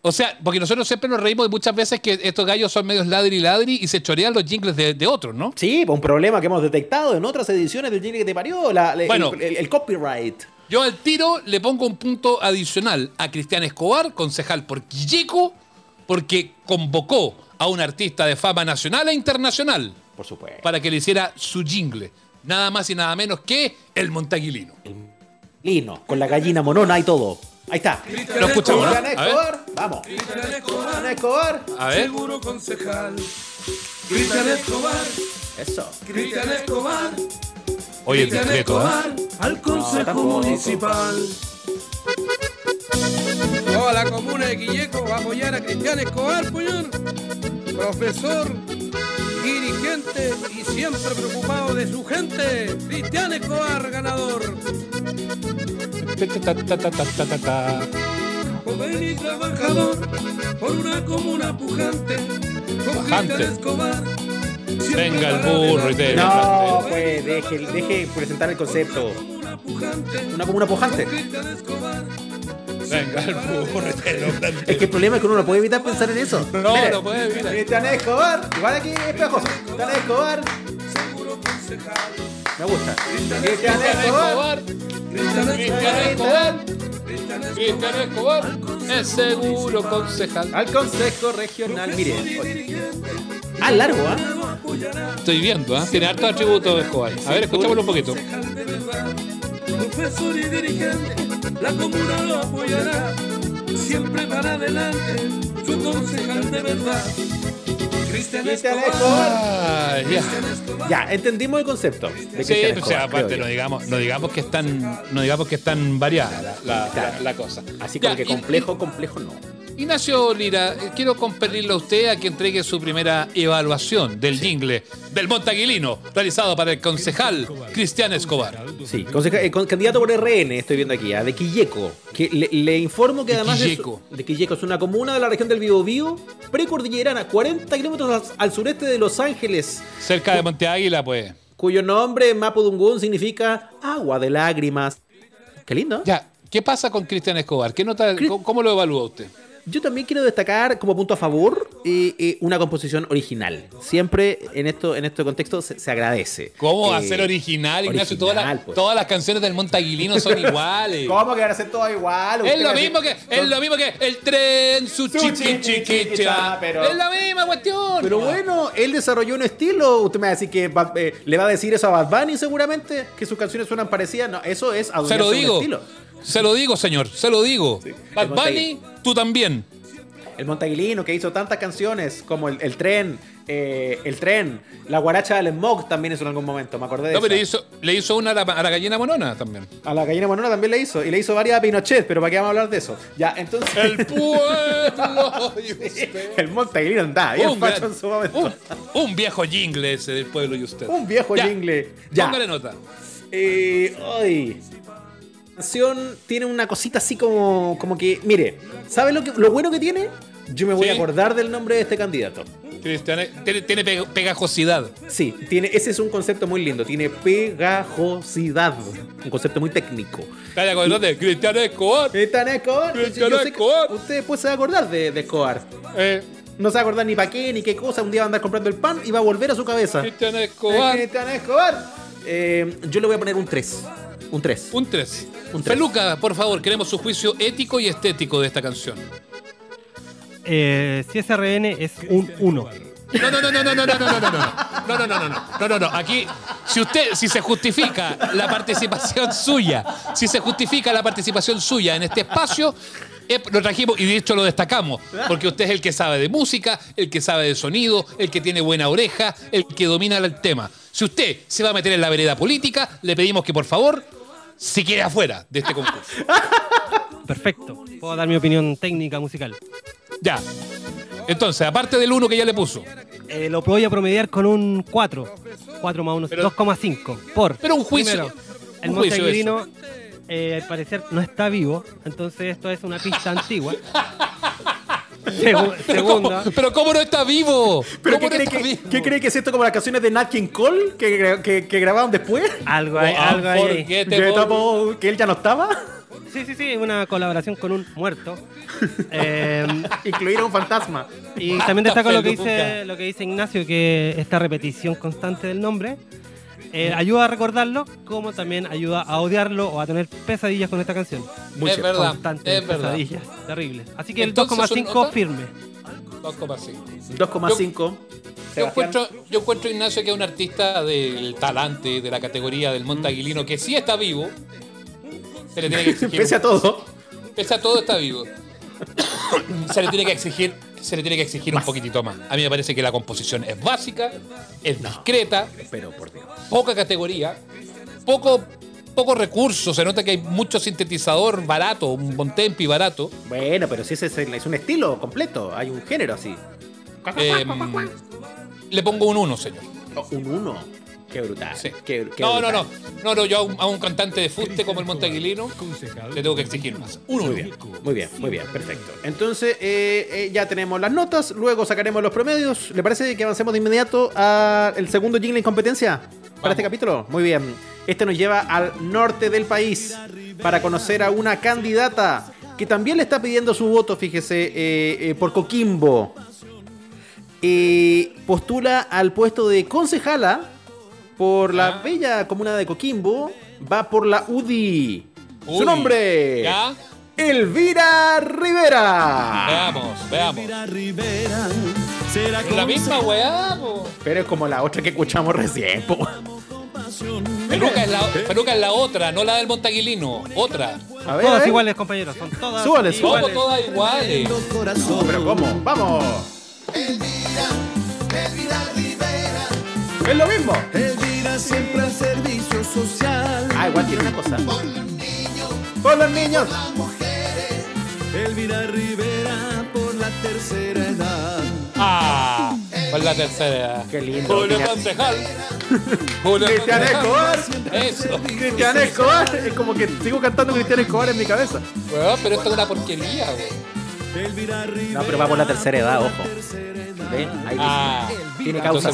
O sea, porque nosotros siempre nos reímos de muchas veces que estos gallos son medios ladri y ladri y se chorean los jingles de, de otros, ¿no? Sí, pues un problema que hemos detectado en otras ediciones del Jingle que te parió. la- la- Bueno. el, el- el copyright. Yo al tiro le pongo un punto adicional a Cristian Escobar, concejal por Quilleco, porque convocó a un artista de fama nacional e internacional Por supuesto. para que le hiciera su jingle. Nada más y nada menos que el Montaguilino. Lino, con la gallina monona y todo. Ahí está. Lo escuchamos. Cristian. Escobar. Vamos. Cristian Escobar. A ver. Seguro concejal. Cristian Escobar, Eso. Cristian Escobar, Oye, discreto, ¿eh? al Consejo. Municipal. Toda la comuna de Quilleco va a apoyar a Cristian Escobar, puñón. Profesor, dirigente y siempre preocupado de su gente. Cristian Escobar, ganador. Joven y trabajador, por una comuna pujante. Con Pujante. Cristian Escobar. Venga el burro y te No, pues deje, deje presentar el concepto. Comuna pujante. Una comuna pujante. Venga el burro Es que el problema es que uno no puede evitar pensar en eso. No, Mire, no puede evitar. Cristian Escobar. Igual aquí espejoso. Cristian Escobar. Me gusta. Cristian Escobar. Cristian Escobar. Cristian Escobar. Es seguro concejal. Al Consejo Regional. Mire. Ah, largo, ¿ah? Estoy viendo, ¿ah? Tiene hartos atributos Escobar. A ver, escuchémoslo un poquito. Profesor y dirigente, la comuna lo apoyará. Siempre para adelante, su concejal de verdad. Cristian Escobar. Escobar. Ah, ya. Ya, entendimos el concepto. De Sí, Cristian o sea, Escobar, aparte no digamos, no digamos que están, no digamos que están variadas la, la- Claro. la- la cosa. Así Ya, como que y- complejo, complejo no. Ignacio Lira, eh, quiero competirle a usted a que entregue su primera evaluación del jingle del Montaguilino, realizado para el concejal Cristian Escobar. Sí, conseja- eh, con- candidato por RN, estoy viendo aquí, a de Quilleco. Que le, le informo que De además Quilleco. es, de Quilleco es una comuna de la región del Biobío, precordillerana, 40 kilómetros al, al sureste de Los Ángeles, Cerca de Monte Águila, pues. cuyo nombre en Mapudungún significa agua de lágrimas. Qué lindo. Ya, ¿qué pasa con Cristian Escobar? ¿Qué nota, cómo lo evalúa usted? Yo también quiero destacar como punto a favor eh, eh, una composición original. Siempre en esto en este contexto se, se agradece. ¿Cómo va a Eh, ser original, Ignacio? original, todas, las- pues. todas las canciones del Montaguilino son iguales. ¿Cómo que van a ser todo igual? Es lo va a mismo que es lo mismo que el tren su Su chiqui chiqui pero- Es la misma cuestión. Pero bueno, él desarrolló un estilo. Usted me va a decir que Bad- eh, le va a decir eso a Bad Bunny seguramente, que sus canciones suenan parecidas. No, eso es se adueñarse lo de un digo. estilo. Se lo digo, señor. Se lo digo. Bad El Bunny, tú también. El Montaguilino que hizo tantas canciones como El, el Tren, eh, El Tren, La Guaracha del Smog también hizo en algún momento, me acordé de No, pero le hizo, le hizo una a la, a la gallina monona también. A la gallina monona también le hizo. Y le hizo varias a Pinochet, pero ¿para qué vamos a hablar de eso? Ya, entonces. El pueblo. usted. El Montaguilino andaba bien Un, facho en su momento. un- un viejo jingle ese del pueblo y usted. Un viejo Ya, jingle. Ya. Póngale nota. Eh, ay. La canción tiene una cosita así como, como que, mire, ¿sabe lo, que, lo bueno que tiene? Yo me voy Sí. a acordar del nombre de este candidato. Cristian, eh, tiene, tiene peg- pegajosidad. Sí, tiene, ese es un concepto muy lindo, tiene pegajosidad, un concepto muy técnico. Con el nombre. Cristian Escobar. En Escobar, que Escobar. usted después se va a acordar de, de Escobar. Eh, No se va a acordar ni para qué, ni qué cosa, un día va a andar comprando el pan y va a volver a su cabeza. Cristian Escobar. Cristiano Escobar. Eh, yo le voy a poner un 3. Un 3. Un 3. Un tres. Feluca, por favor, queremos su juicio ético y estético de esta canción. Eh, si SRN es un 1. No, no, no, no, no, no, no, no, no, no, no, no, no, no, no, no, no, no, no. Aquí, si usted, si se justifica la participación suya, si se justifica la participación suya en este espacio, eh, lo trajimos y de hecho lo destacamos, porque usted es el que sabe de música, el que sabe de sonido, el que tiene buena oreja, el que domina el tema. Si usted se va a meter en la vereda política, le pedimos que por favor se quede afuera de este concurso. Perfecto. Puedo dar mi opinión técnica musical. Ya. Entonces, aparte del uno que ya le puso, Eh, lo voy a promediar con un 4. 4 más 1, Pero- 2,5. Por. Pero un juicio- Primero, el Montegrino, eh, al parecer, no está vivo. Entonces, esto es una pista antigua. Segu- pero ¿cómo, segunda. pero ¿cómo no está vivo? ¿Pero ¿Cómo qué no cree, está que, vivo? qué cree que es esto como las canciones de Nat King Cole que, que, que grabaron después? Algo hay, Oh, algo hay. Que, él ya no estaba. Sí, sí, sí, una colaboración con un muerto. Eh, Incluir a un fantasma. y también destaco lo que, dice, lo que dice Ignacio, que esta repetición constante del nombre eh, ayuda a recordarlo, como también ayuda a odiarlo o a tener pesadillas con esta canción. Muy es verdad, es verdad. pesadillas, terrible. Así que el Entonces, 2,5 ¿nota? firme. 2,5. 2,5. Yo encuentro, yo encuentro, Ignacio, que es un artista del talante, de la categoría del Montaguilino, que sí está vivo. Se le tiene que exigir. Pese a todo. Pese a todo, está vivo. se le tiene que exigir, se le tiene que exigir un poquitito más. A mí me parece que la composición es básica, es discreta, Pero por Dios. poca categoría, poco, poco recurso. Se nota que hay mucho sintetizador barato, un Bontempi barato. Bueno, pero si ese es un estilo completo, hay un género así. Em, le pongo un 1, señor. Oh, un 1. Qué brutal. Sí. Qué, qué No, no, brutal. no, no, no, yo a un, a un cantante de fuste como el Montaguilino le tengo que exigir más. Un Muy uno. bien, muy bien, muy bien, perfecto. Entonces, eh, eh, ya tenemos las notas, luego sacaremos los promedios. ¿Le parece que avancemos de inmediato al segundo jingle en competencia para Vamos. este capítulo? Muy bien. Este nos lleva al norte del país para conocer a una candidata que también le está pidiendo su voto, fíjese, eh, eh, por Coquimbo. Eh, postula al puesto de concejala por la bella comuna de Coquimbo. Va por la UDI. Su nombre. ¿Ya? Elvira Rivera. Veamos, veamos. Elvira Rivera, será la misma weá, po. Pero es como la otra que escuchamos recién, po. Peluca es, la, Peluca es la otra, no la del Montaguilino. Otra. A ver, a Todas ver. iguales, compañeros. Son todas Súbale, Somos súbale. todas iguales. Pero ¿cómo? ¡Vamos! Es lo mismo. Elvira siempre al servicio social. Ah, igual tiene una cosa. Por los niños. Elvira Rivera por la tercera edad. Ah, por la tercera. Qué lindo. Julio Concejal. Julio Cristian. Escobar. Eso. Cristian Escobar. Es como que sigo cantando Cristian Escobar en mi cabeza. Weón, pero esto es una porquería, weón. Elvira Rivera. No, pero va por la tercera edad, ojo. ¿Ven? Ahí dice. Tiene causa.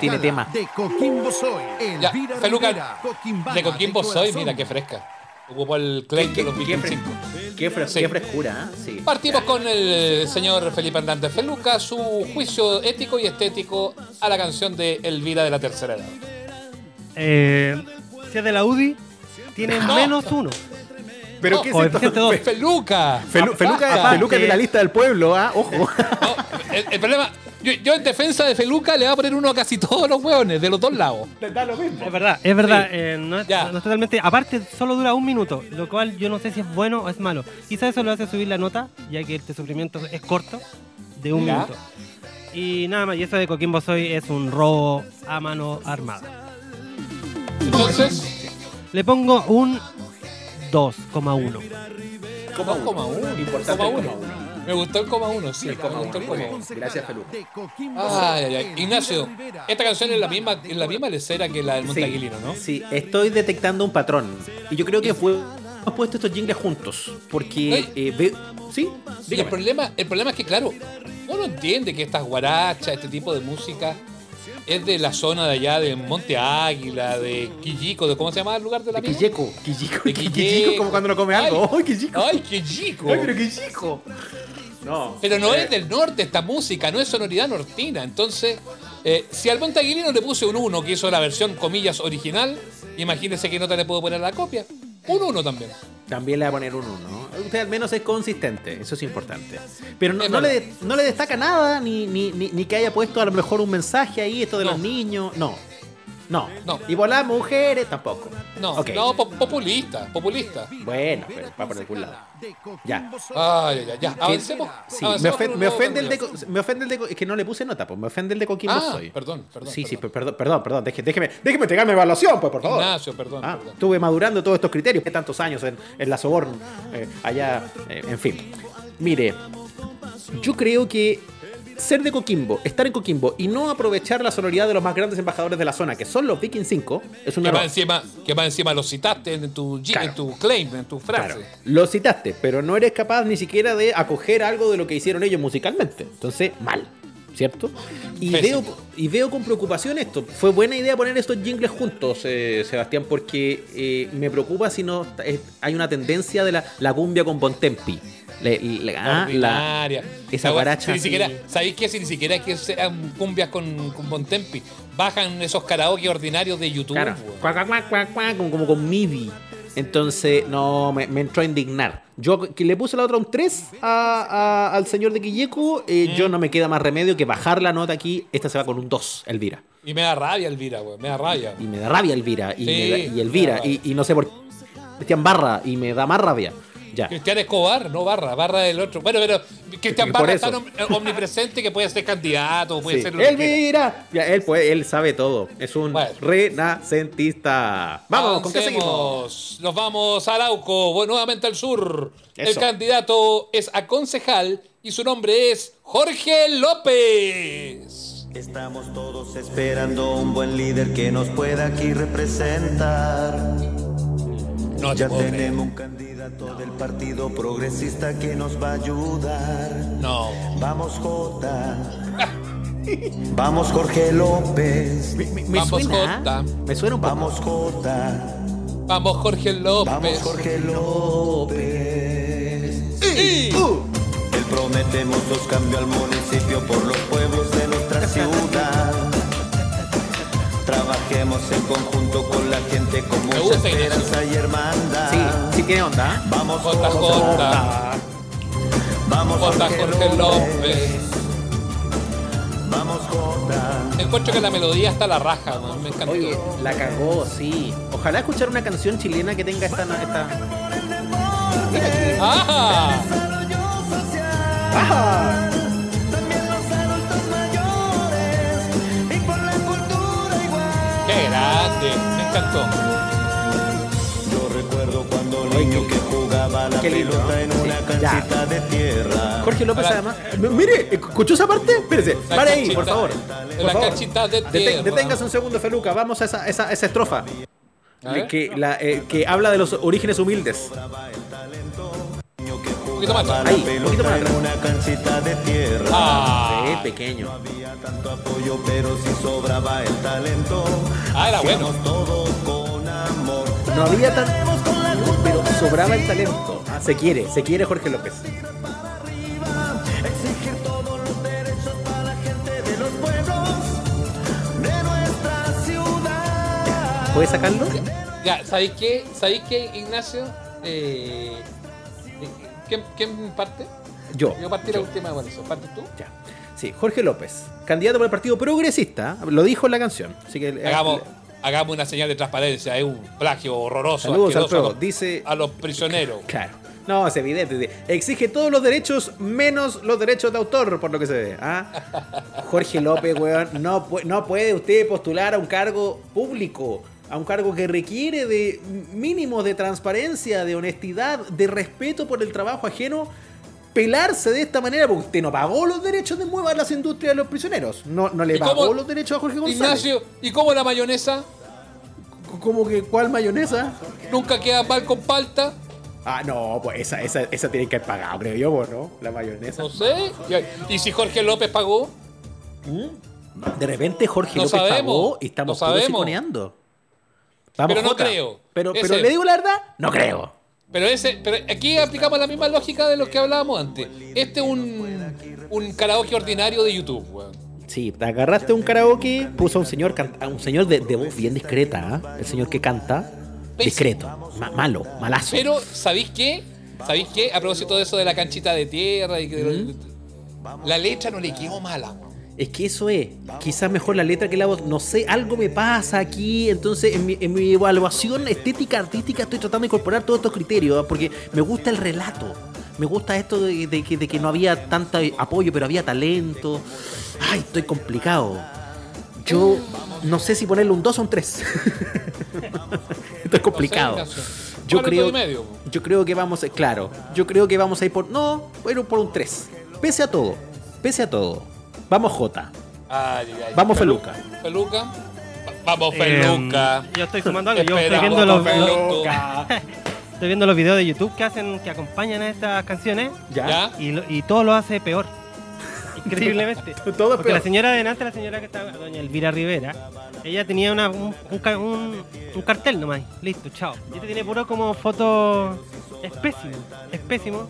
Tiene tema. De Coquimbo Soy. Ya, Elvira Peluca, Rivera, Coquimbana de Coquimbo de soy, mira qué fresca. Ocupó el claim de los Vikings fres- 5. qué fres- Sí. qué frescura, ¿eh? Sí. Partimos con el señor Felipe Hernández Feluca, su juicio ético y estético a la canción de Elvira de la tercera edad. Eh, si es de la UDI, tiene No. menos uno. Pero ¿qué es esto? dos. Fe- Feluca. Felu- Feluca, Aparte. Feluca es de la lista del pueblo, ¿ah? Ojo. No, el, el problema, yo, yo en defensa de Feluca le voy a poner uno a casi todos los hueones, de los dos lados. Da lo mismo. Es verdad, es verdad. eh, no, es, Ya. no es totalmente. Aparte, solo dura un minuto, lo cual yo no sé si es bueno o es malo. Quizás eso lo hace subir la nota, ya que este sufrimiento es corto, de un Ya. minuto. Y nada más, y eso de Coquimbo Soy es un robo a mano armada. Entonces, Le pongo un 2,1. 2,1. Importante Coma uno. Me gustó el coma uno, sí. El coma me gustó el coma uno. Gracias, Feluca. De Coquimbo Ay, ay, ay. Ignacio, esta canción es la misma, es la misma lecera que la del Montaguilino, ¿no? Sí, estoy detectando un patrón. Y yo creo que fue. Hemos puesto estos jingles juntos. Porque. Eh, ve- ¿Sí? El problema, el problema es que, claro, uno entiende que estas guarachas, este tipo de música, es de la zona de allá de Monte Águila, de Quillico, de cómo se llama el lugar de la mina? Quilleco. Quillico. De como cuando uno come algo. ¡Ay, Quillico! ¡Ay, Quillico! ¡Ay, pero Quillico! No. Pero no Eh, es del norte esta música, no es sonoridad nortina. Entonces, eh, si al Montaguilino le puse un 1 que hizo la versión comillas original, imagínese que nota le puedo poner la copia. Un 1 también. También le va a poner un 1. Usted al menos es consistente, eso es importante. Pero no, no le, no le destaca nada, ni, ni, ni, ni que haya puesto a lo mejor un mensaje ahí, esto de No. los niños. No. No. No. Y por las mujeres tampoco. No, Ok. no, po- populista, populista. Bueno, pero va por algún lado. Ya. Ay, ya, ya. Avancemos. Sí, avancemos me, con ofen- un me ofende el de, me ofende el de es que no le puse nota, pues me ofende el de Coquimbo Ah, soy. perdón, perdón. Sí, sí, perdón. perdón, perdón, déjeme, déjeme, déjeme entregarme evaluación, pues, por favor. Ignacio, perdón, Ah, perdón. estuve madurando todos estos criterios, tantos años en, en la Soborn, eh, allá, eh, en fin. Mire, yo creo que ser de Coquimbo, estar en Coquimbo y no aprovechar la sonoridad de los más grandes embajadores de la zona, que son los Vikings 5, es un Que error. más encima, que más encima lo citaste en tu, Claro. en tu claim, en tu frase. Claro, lo citaste, pero no eres capaz ni siquiera de acoger algo de lo que hicieron ellos musicalmente. Entonces, mal, ¿cierto? Y Pésimo. veo, y veo con preocupación esto. Fue buena idea poner estos jingles juntos, eh, Sebastián, porque eh, me preocupa si no eh, hay una tendencia de la, la cumbia con Bontempi. Le- le- ah, la- esa guaracha si ni siquiera, ¿Sabéis qué? Si ni siquiera es que sean cumbias con, con Bontempi. Bajan esos karaoke ordinarios de YouTube. Claro, cuac, cuac, cuac, como, como con MIDI. Entonces, no, me, me entró a indignar. Yo que le puse la otra un 3 a- a- al señor de Quilleco, eh, Mm. yo no me queda más remedio que bajar la nota aquí. Esta se va con un 2, Elvira. Y me da rabia Elvira, weón. Me da rabia. Y me da rabia Elvira. Y, Sí, me da- y me Elvira. da Y, y no sé por qué. Cristian Barra. Y me da más rabia. Ya. Cristian Escobar, no Barra, Barra del otro. Bueno, pero Cristian Por Barra eso. está om- omnipresente que puede ser candidato, puede Sí. ser lo que quiera. Elvira. Ya, él, puede- él sabe todo. Es un Bueno. renacentista. Vamos, ¿con qué seguimos? Nos vamos a Arauco, bueno, nuevamente al sur. El Eso. candidato es a concejal y su nombre es Jorge López. Estamos todos esperando un buen líder que nos pueda aquí representar. No te Ya tenemos un candidato del Partido Progresista que nos va a ayudar. No. Vamos Jota. Vamos Jorge López. Me, me- me Vamos, suena. Jota. ¿ah? Me suena un poco. Vamos Jota. Vamos, Jorge López. Vamos Jorge López. Y- Él promete muchos cambios al municipio por los pueblos de nuestra ciudad. Trabajemos en conjunto con la gente con Me mucha gusta, esperanza y hermandad. Sí, sí tiene onda. ¿ah? Vamos Jota, Jota. Vamos Jota, Jorge, López. López. encuentro que la melodía está a la raja, man, me encantó. Oye, la cagó, sí. Ojalá escuchar una canción chilena que tenga esta. esta... Mira aquí. ¡Qué grande! Me encantó. Yo recuerdo cuando niño que jugaba la qué lindo, pelota ¿no? en una Sí, ya. canchita de tierra. Jorge López, además. Mire, ¿escuchó esa parte? Espérese, La pare ahí, por favor. la favor. canchita de tierra. Deténgase un segundo, Feluca. Vamos a esa, esa, esa estrofa. Que, la, eh, que habla de los orígenes humildes. Un poquito más. Ahí, un poquito más atrás. una canchita de tierra. ¡Ah! Sí, pequeño. Había tanto apoyo, pero si sobraba el talento. Ah, era bueno. No había tan. Pero sobraba el talento. Se quiere, se quiere Jorge López. ¿Puedes sacarlo? Ya, ¿sabéis qué? ¿Sabéis qué, Ignacio? Eh, ¿quién, ¿Quién parte? Yo. Yo partí la última con eso. ¿Partes tú? Ya. Sí, Jorge López, candidato por el Partido Progresista, lo dijo en la canción. Así que eh, Hagamos, una señal de transparencia. Es un plagio horroroso. Saludos al asqueroso a los- Dice. a los prisioneros. Claro. No, es evidente. Exige todos los derechos menos los derechos de autor, por lo que se ve. ¿ah? Jorge López, weón, no, no puede usted postular a un cargo público, a un cargo que requiere de mínimos de transparencia, de honestidad, de respeto por el trabajo ajeno. Pelarse de esta manera porque usted no pagó los derechos de mueva las industrias de los prisioneros. No, no le ¿Y cómo- pagó los derechos a Jorge González. Ignacio, ¿y cómo la mayonesa? ¿Cómo que cuál mayonesa? ¿Nunca queda mal con palta? Ah, no, pues esa, esa, esa tiene que haber pagado, creo yo, pues, ¿no? La mayonesa. No sé. ¿Y si Jorge López pagó? De repente Jorge No López sabemos, pagó y estamos no todos. Vamos, Pero no creo. Pero, pero le digo la verdad, no creo. Pero ese, pero aquí aplicamos la misma lógica de lo que hablábamos antes. Este es un, un karaoke ordinario de YouTube, weón. Sí, te agarraste un karaoke, puso a un señor a un señor de, de voz bien discreta, ¿ah? el señor que canta, discreto, ma- malo, malazo. Pero, ¿sabéis qué? ¿Sabéis qué? A propósito de eso de la canchita de tierra y que la letra no le quedó mala. Es que eso es, quizás mejor la letra que la voz, no sé, algo me pasa aquí, entonces en mi, en mi evaluación estética, artística, estoy tratando de incorporar todos estos criterios, ¿ah? porque me gusta el relato, me gusta esto de, de que, de que no había tanto apoyo, pero había talento. Ay, estoy complicado. Yo no sé si ponerle un 2 o un 3. esto es complicado. Yo creo, yo creo que vamos a, claro, yo creo que vamos a ir por, no, bueno, por un 3. Pese a todo, pese a todo. Vamos J. Ay, ay, ay. Vamos, Felu- Feluca. Feluca. Va- Vamos, Eh, Feluca. yo estoy sumando algo. Yo estoy viendo, los, Feluca. estoy viendo los videos de YouTube que hacen, que acompañan a estas canciones ¿Ya? ¿Ya? y, lo- y todo lo hace peor. Increíblemente. Todo Porque peor. la señora de delante, la señora que estaba, doña Elvira Rivera, ella tenía una, un, un un- un cartel nomás. Listo, chao. Y este tiene puro como foto. Es pésimo, es pésimo.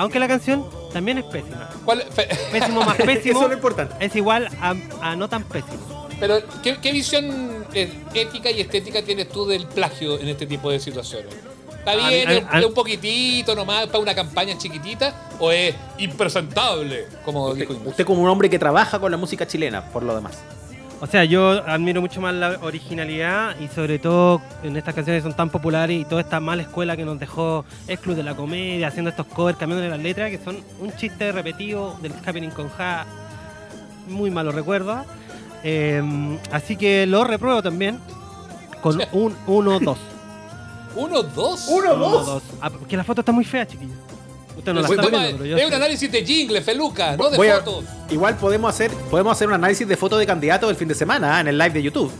Aunque la canción también es pésima. ¿Cuál- fe- Pésimo más pésimo Eso es lo importante. es igual a, a no tan pésimo. Pero, ¿qué, qué visión eh, ética y estética tienes tú del plagio en este tipo de situaciones? ¿Está mí- bien? a- ¿Es, a- es un poquitito nomás para una campaña chiquitita? ¿O es impresentable? Como Usted, dijo usted como un hombre que trabaja con la música chilena, por lo demás. O sea, yo admiro mucho más la originalidad y sobre todo en estas canciones que son tan populares y toda esta mala escuela que nos dejó el Club de la Comedia, haciendo estos covers, cambiando las letras, que son un chiste repetido del Happening con Ja, muy malos recuerdos. Eh, así que lo repruebo también con un 1-2. ¿Uno, dos? ¿Uno, dos? 1-2. Ah, porque la foto está muy fea, chiquillos. Usted no la está voy- viendo, pero yo es un análisis de jingle, Feluca, no de Voy a- fotos. igual podemos hacer, podemos hacer un análisis de fotos de candidatos del fin de semana ¿ah? en el live de YouTube.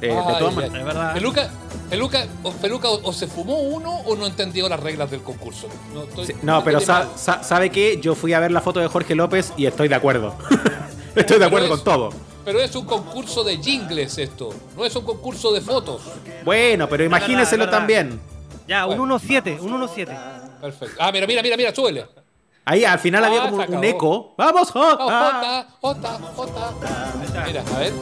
Eh, de Ay, todas ay. maneras. Es verdad. Feluca, Feluca, o, Feluca o, o se fumó uno o no entendió las reglas del concurso. No, estoy- Sí, no, pero entendí sa- mal. sa- ¿sabe qué? Yo fui a ver la foto de Jorge López y estoy de acuerdo. estoy de acuerdo es- con todo. Pero es un concurso de jingles esto, no es un concurso de fotos. Bueno, pero imagíneselo verdad. también. Ya, un Bueno. 1-7, un 1-7. Perfecto. Ah, mira, mira, mira, mira, súbele. Ahí al final Ah, había como un, eco. ¡Vamos, Jota! Oh, Jota, Jota, Jota. Mira, a ver,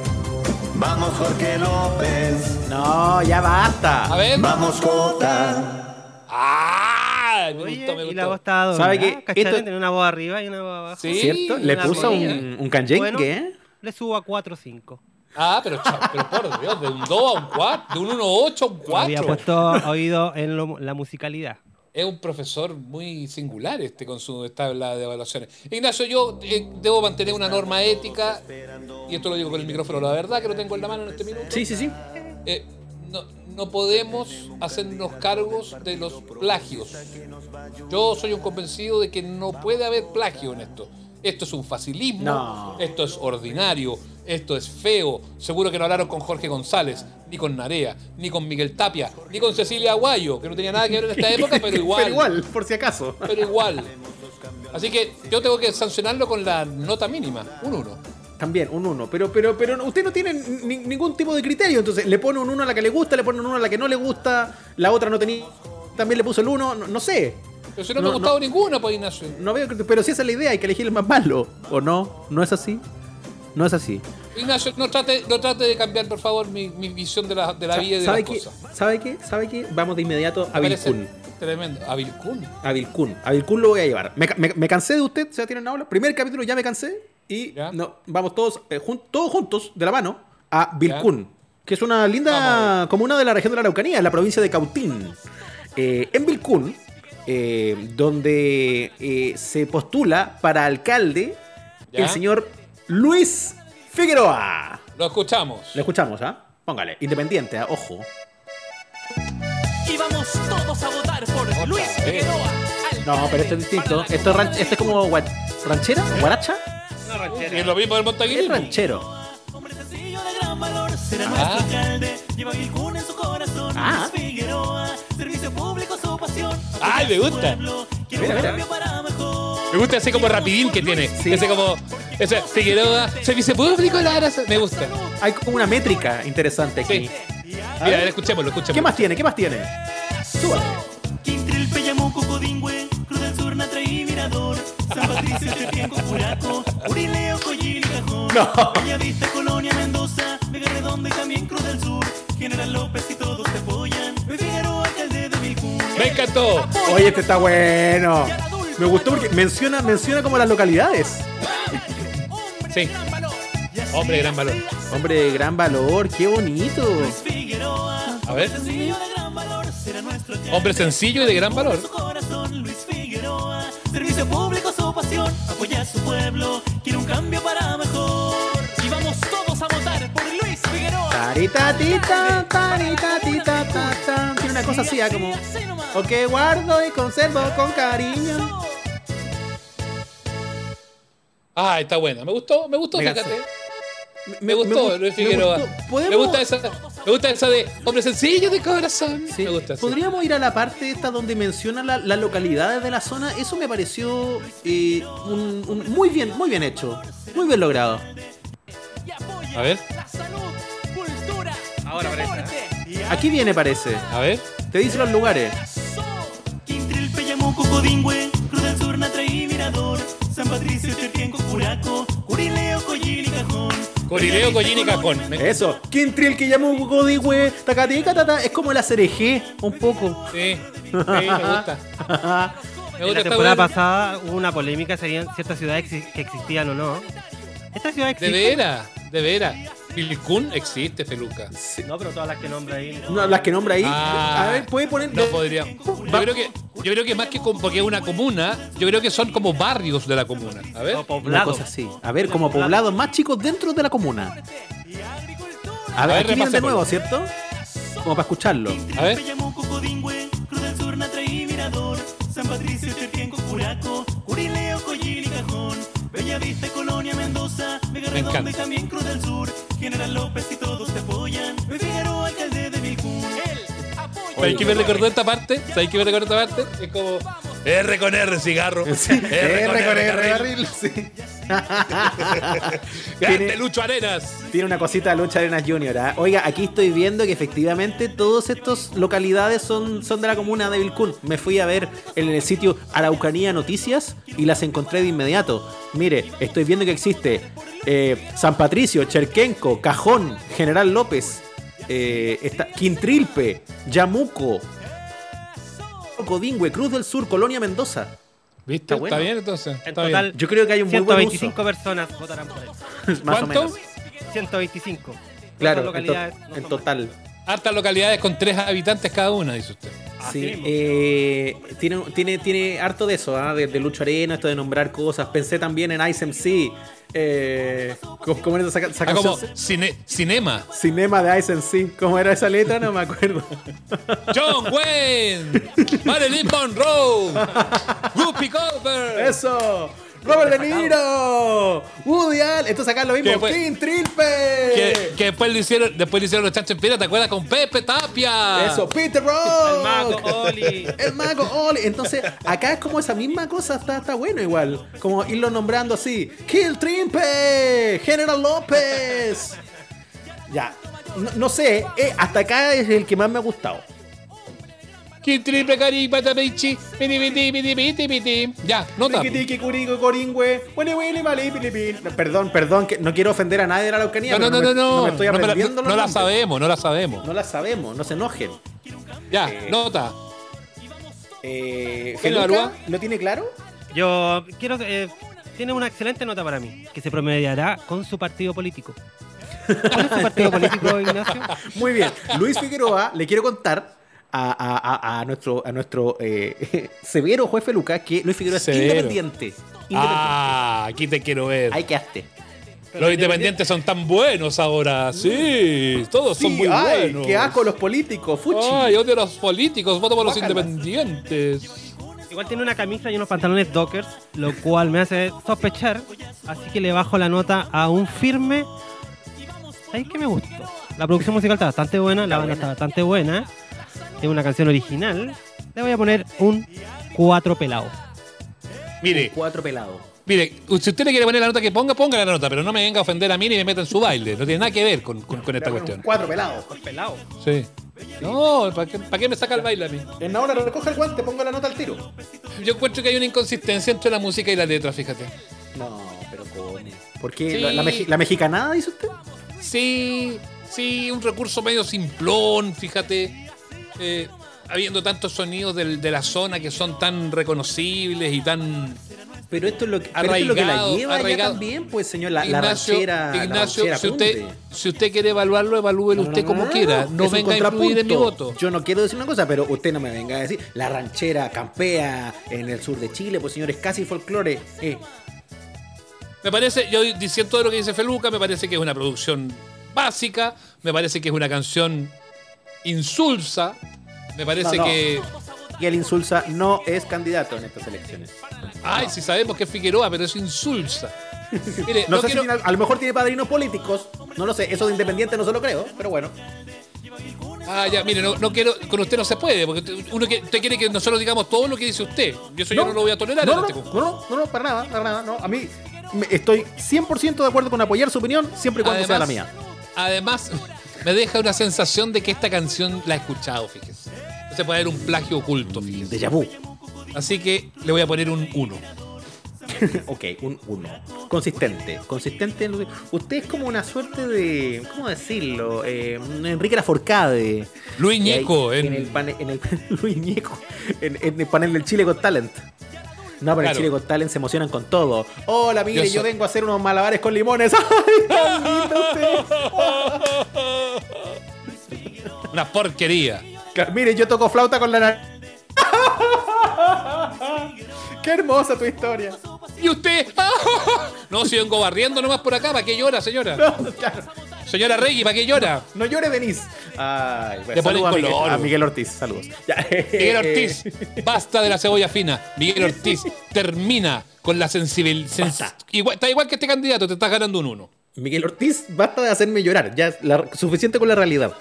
Vamos Jorge López, No, ya a basta. ver. vamos Jota. ¡Ah! Me Oye, gustó, me y la gustó. voz estaba doblada. ¿Sabe qué? ¿Cacharon? Esto- Tiene una voz arriba y una voz abajo. Sí, ¿Cierto? Le puso un, un canyengue, Bueno. ¿eh? Le subo a 4 o 5. Ah, pero, pero por Dios, de un 2 a un 4, de un 1 a 8 a un Había 4. puesto oído en lo- la musicalidad. Es un profesor muy singular este con su tabla de evaluaciones. Ignacio, yo eh, debo mantener una norma ética, y esto lo digo con el micrófono, la verdad que lo tengo en la mano en este minuto. Sí, sí, sí. Eh, no, no podemos hacernos cargos de los plagios. Yo soy un convencido de que no puede haber plagio en esto. Esto es un facilismo, No. esto es ordinario, esto es feo. Seguro que no hablaron con Jorge González, ni con Narea, ni con Miguel Tapia, ni con Cecilia Aguayo, que no tenía nada que ver en esta época, pero igual. Pero igual, por si acaso. Pero igual. Así que yo tengo que sancionarlo con la nota mínima, un 1. También, un 1. Pero, pero, pero usted no tiene ni- ningún tipo de criterio. Entonces, le pone un 1 a la que le gusta, le pone un 1 a la que no le gusta. La otra no tenía. También le puso el 1. No, no sé. Pero si no, No, me ha gustado ninguna, pues Ignacio. No veo que- Pero si esa es la idea, hay que elegir el más malo. ¿O no? ¿No es así? No es así. Ignacio, no trate, no trate de cambiar, por favor, mi, mi visión de la, de la vida y de ¿Sabe las qué? cosas. ¿Sabe qué? ¿Sabe qué? Vamos de inmediato a Vilcún. Tremendo. A Vilcún. A Vilcún. A Vilcún lo voy a llevar. Me, me- me cansé de usted, Sebastián Naula. Primer capítulo ya me cansé. Y no, vamos todos, eh, jun- todos juntos, de la mano, a Vilcún. Que es una linda comuna de la región de la Araucanía, en la provincia de Cautín. Eh, en Vilcún, eh, donde eh, se postula para alcalde Ya. el señor Luis Figueroa. Lo escuchamos. Lo escuchamos, ¿ah? Póngale, independiente, ¿ah? ojo. Y vamos todos a votar por Luis vez. Figueroa. No, pero este es distinto. Esto es, ran- este es como gua- ranchera, guaracha. Es lo mismo del Es ranchero. Hombre sencillo de gran valor, será Ah. nuestro alcalde. Lleva Vilcún en su corazón. Ah. Luis Figueroa, servicio público su pasión. Ay, me gusta. Mira, mira. Me gusta ese como rapidín que tiene. Sí. Ese como. Ese Figueroa. Servicio público de la grasa. Me gusta. Hay como una métrica interesante aquí. Sí. Mira, a ver, escuchémoslo, escuchémoslo. ¿Qué más tiene? ¿Qué más tiene? Súbale. No. Bellavista, Colonia, Mendoza, Vega Redonda y también Cruz del Sur, General López encantó. Oye, este está bueno. Me gustó porque menciona, menciona como las localidades. Sí. Hombre de gran valor. Hombre de gran valor, qué bonito. Figueroa, A ver. Hombre sencillo y de gran valor. Su corazón, Luis Figueroa, servicio público su pasión, apoya a su pueblo, quiere un cambio para mejor. Y vamos todos a votar por Luis Figueroa. Taritatita, taritatita, ta, ta. Tiene una cosa así, ah, como. O que guardo y conservo con cariño. Ah, está buena. Me gustó, me gustó, Me fíjate. Me, gustó, gu- Luis me Figueroa. gustó. Me, ¿Podemos- gusta esa, me gusta esa de hombre sencillo de corazón. Sí. Me gusta. sí. Podríamos ir a la parte esta donde menciona la- las localidades de la zona. Eso me pareció eh, un- un- muy bien, muy bien hecho, muy bien logrado. A ver, La salud, cultura, Ahora parece, Aquí viene, parece. a ver. Te dice los lugares. Quintril, Peyamuco, Codingüe, Cruz del Sur, Natra y Mirador, San Patricio, Terpienco, Curaco, Curileo, Collín y Cajón. Corileo, Collín y Cajón. Me- Eso. Quintril que llama un codigüe, tacatica, tata. Es como la cereje, un poco. Sí, sí, me gusta. Me En gusta la esta temporada pasada hubo una polémica si habían ciertas ciudades exi- que existían o no. ¿Esta ciudad De existe? veras, de veras. Vilcún existe, Feluca. No, pero todas las que nombra ahí. No, las que nombra ahí. Ah, a ver, puede poner. No podría. Yo creo que, yo creo que más que porque es una comuna, yo creo que son como barrios de la comuna. A ver. No, Una poblado. cosa así. A ver, como poblados más chicos dentro de la comuna. A ver, ver, aquí vienen de nuevo, ¿cierto? Como para escucharlo. A ver. San Patricio, Curileo, Collín y Cajón, Vega y encanta. también Cruz del Sur, General López y todos te apoyan, Luis Figueroa, alcalde de Vilcún. Él apoya ¿Sabéis que me recordó esta parte? ¿Sabéis que me recordó esta parte? Es como R con R, cigarro. R con R, barril, sí. Tiene- Lucho Arenas. Tiene una cosita de Lucha Arenas Junior. ¿ah? Oiga, aquí estoy viendo que efectivamente todas estas localidades son, son de la comuna de Vilcún. Me fui a ver en el sitio Araucanía Noticias y las encontré de inmediato. Mire, estoy viendo que existe eh, San Patricio, Cherquenco, Cajón, General López, eh, Quintrilpe, Yamuco, Codingüe, Cruz del Sur, Colonia Mendoza. ¿Viste? Está Está, bueno. bien entonces. En Está total, bien. Yo creo que hay un muy buen uso. 125 personas votarán por él. Más o ¿Cuánto? menos. 125. Claro, en, to- no en total. Hartas localidades con tres habitantes cada una, dice usted. Sí, eh, tiene, tiene, tiene harto de eso, ¿ah? de, de Lucho Arena, esto de nombrar cosas. Pensé también en Ice MC. Eh, ¿cómo, cómo era esa, esa Ah, como cine- cinema. Cinema de Ice MC. ¿Cómo era esa letra? No me acuerdo. John Wayne, Marilyn Monroe, Whoopi Goldberg. ¡Eso! ¡Robert De Niro! ¡Woody Allen! Entonces acá lo ¿Qué mismo. fue? ¡King Trilpe! Que, que después lo hicieron, después lo hicieron los chanchos en piedra, ¿te acuerdas? Con Pepe Tapia. Eso, Peter Rock. El mago Oli. El mago Oli. Entonces, acá es como esa misma cosa, está, está bueno igual. Como irlo nombrando así. Kill Trimpe, General López. Ya. No, no sé, eh, hasta acá es el que más me ha gustado. Pili, pil. Perdón, perdón, que no quiero ofender a nadie de la Araucanía. No, no, no, no, no. me estoy No, la- no sabemos, no la sabemos. No la sabemos, no se enojen. Ya, Eh, nota. Eh, ¿Quién Feluca? ¿Lo tiene claro? Yo quiero. eh, tiene una excelente nota para mí, que se promediará con su partido político. ¿Cuál es su partido político, Ignacio? Muy bien. Luis Figueroa, le quiero contar a, a- a- a nuestro, a nuestro eh, severo juez Feluca que Luis Figueroa Severo. es independiente. Independiente. Ah, aquí te quiero ver. Ahí quedaste. Los independientes son tan buenos ahora. Sí, todos son muy ay, buenos. qué asco los políticos, fuchi. Ay, odio a los políticos, voto por los independientes. Igual tiene una camisa y unos pantalones dockers, lo cual me hace sospechar. Así que le bajo la nota a un firme. ¿Sabes qué me gustó? La producción musical está bastante buena, la banda está bastante buena. Es una canción original. Le voy a poner un 4 pelado. Mire, Cuatro pelados. mire, si usted le quiere poner la nota que ponga, ponga la nota, pero no me venga a ofender a mí ni me meta en su baile. No tiene nada que ver con, con- con esta cuestión. Cuatro pelados. Pelado. Sí. No, ¿para qué, para qué me saca el baile a mí? En ahora recoge el guante, pongo la nota al tiro. Yo encuentro que hay una inconsistencia entre la música y la letra, fíjate. No, pero ¿cómo? ¿Por qué? Sí. ¿La, la meji- la mexicanada, dice usted? Sí, sí, un recurso medio simplón, fíjate. Eh, habiendo tantos sonidos de la zona que son tan reconocibles y tan. Pero esto es lo que, esto es lo que la Arraigado, lleva ya arraigado. también, pues, señor. La, la Ignacio, ranchera. la Ignacio, ranchera si, usted, si usted quiere evaluarlo, evalúelo usted no, como no, quiera. No venga a influir en mi voto. Yo no quiero decir una cosa, pero usted no me venga a decir. La ranchera campea en el sur de Chile, pues señores, casi folclore. Eh, Me parece, yo diciendo todo lo que dice Feluca, me parece que es una producción básica, me parece que es una canción insulsa, me parece No, no. que. y el Insulsa no es candidato en estas elecciones. Ay, si sabemos que es Figueroa, pero es insulsa. Mire, No, sé quiero- si tiene- a lo mejor tiene padrinos políticos. No lo sé. Eso de independiente no se lo creo, pero bueno. Ah, ya, mire, no, no quiero, con usted no se puede, porque usted- uno que, usted quiere que nosotros digamos todo lo que dice usted. Y eso yo no lo voy a tolerar no, no, este no, no, no, para nada, para nada. No. A mí me- estoy 100% de acuerdo con apoyar su opinión, siempre y cuando sea la mía. Además, me deja una sensación de que esta canción la he escuchado, fíjese. Se puede haber un plagio oculto, fíjese. Déjà vu. Así que le voy a poner un 1. Ok, un 1. Consistente. Consistente. en lo que- Usted es como una suerte de. ¿Cómo decirlo? Eh, Enrique Laforcade. Luis Ñeco, en, en- el panel. En el, Luis Ñeco. En, en el panel del Chile Got Talent. No, pero Claro. el Chile Got Talent se emocionan con todo. Hola, mire, Yo vengo a hacer unos malabares con limones. ¡Ay, tan lindo usted! Una porquería. Mire, yo toco flauta con la nariz. Qué hermosa tu historia. ¿Y usted? No, si vengo barriendo nomás por acá, ¿para qué llora, señora? No, claro. Señora Reggie, ¿para qué llora? No llore, Denise. Ay, ponen saludos a Miguel, a Miguel Ortiz. Saludos. Ya, Miguel Ortiz, basta de la cebolla fina. Miguel Ortiz termina con la sensibilidad. Igual, está igual que este candidato, te estás ganando un 1. Miguel Ortiz, basta de hacerme llorar. Ya la- suficiente con la realidad.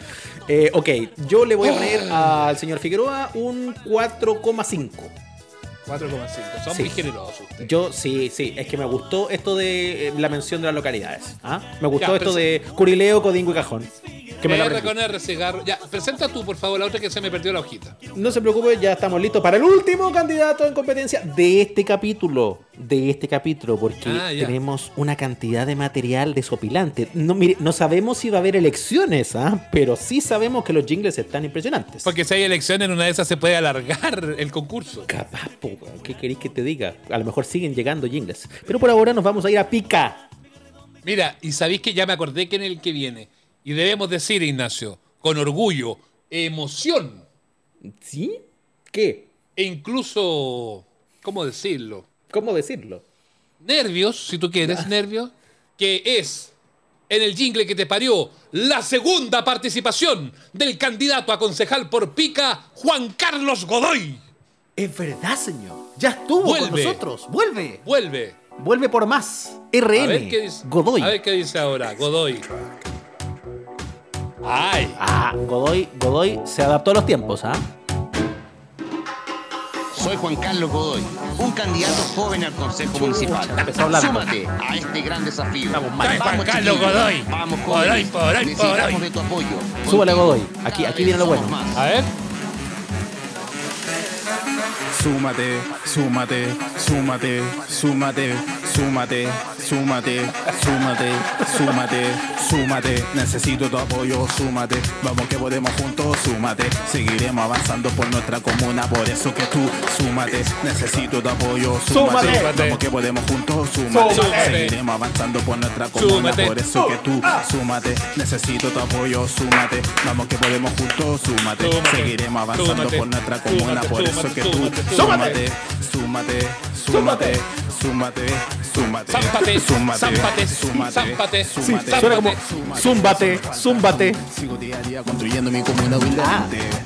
Eh, ok, yo le voy a poner al señor Figueroa un 4,5. 4,5. Son Sí. muy generosos ustedes. Yo sí, sí, es que me gustó esto de eh, la mención de las localidades. ¿ah? Me gustó Ya, esto de Curileo, Codingo y Cajón. Que me lo R con R, cigarro. Ya, presenta tú, por favor, la otra que se me perdió la hojita. No se preocupe, ya estamos listos para el último candidato en competencia de este capítulo. De este capítulo, porque Ah, tenemos una cantidad de material desopilante. No, mire, no sabemos si va a haber elecciones, ¿ah? pero sí sabemos que los jingles están impresionantes. Porque si hay elecciones, en una de esas se puede alargar el concurso. Capaz, po, ¿qué queréis que te diga? A lo mejor siguen llegando jingles. Pero por ahora nos vamos a ir a pica. Mira, y sabéis que ya me acordé quién es el que viene. Y debemos decir, Ignacio, con orgullo, emoción ¿Sí? ¿Qué? e incluso, ¿cómo decirlo? ¿Cómo decirlo? Nervios, si tú quieres, nervios, que es en el jingle que te parió la segunda participación del candidato a concejal por pica, Juan Carlos Godoy. Es verdad, señor. Ya estuvo Vuelve. con nosotros. Vuelve. Vuelve. Vuelve por más. A RN. ver qué dice. Godoy. A ver qué dice ahora, Godoy. Ay. Ah, Godoy, Godoy se adaptó a los tiempos, ¿ah? Soy Juan Carlos Godoy, un candidato joven al Consejo Municipal. Súmate a este gran desafío. Estamos mal. Soy Juan Carlos chiquillos. Godoy. Vamos, Godoy, jóvenes. Godoy, Necesitamos Godoy. de tu apoyo. Súbale, Godoy. Aquí- aquí viene lo bueno. más. A ver. Súmate, súmate, súmate, súmate, súmate, súmate, súmate, súmate, súmate. Necesito tu apoyo, súmate. Vamos que podemos juntos, súmate. Seguiremos avanzando por nuestra comuna, por eso que tú súmate. Necesito tu apoyo, súmate. Súmate. Vamos que podemos juntos, súmate. Súmate. Seguiremos avanzando por nuestra comuna, Súmate. por eso que tú súmate. Necesito tu apoyo, súmate. Vamos que podemos juntos, súmate. Seguiremos avanzando por nuestra comuna, por eso que tú súmate, súmate, súmate, súmate, súmate, súmate, Zámpate, súmate, zámpate, súmate, súmate. suena como zúmbate, zúmbate. Sigo día a día construyendo mi comuna.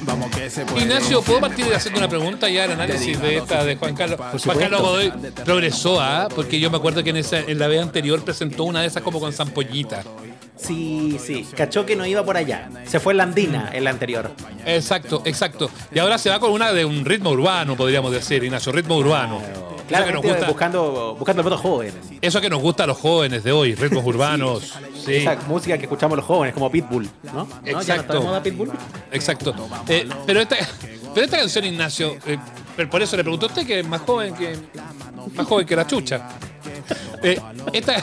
Vamos que se puede. Ignacio, ¿puedo partir haciendo una pregunta ya al análisis de esta de Juan Carlos? Juan. Carlos Godoy progresó, ¿ah? Porque yo me acuerdo que en, esa, en la vez anterior presentó una de esas como con zampollita. Sí, sí. Cachó que no iba por allá. Se fue en la andina en la anterior. Exacto, exacto. Y ahora se va con una de un ritmo urbano, podríamos decir, Ignacio, ritmo urbano. Claro, que nos gusta, buscando, buscando el voto joven. eso que nos gusta a los jóvenes de hoy, ritmos urbanos. Sí, Esa música que escuchamos los jóvenes, como Pitbull, ¿no? ¿No? ¿Ya no está de Exacto. moda Pitbull? exacto. Eh, pero, esta, pero esta canción, Ignacio, eh, pero por eso le pregunto a usted que es más joven que, más joven que la chucha. Eh, esta,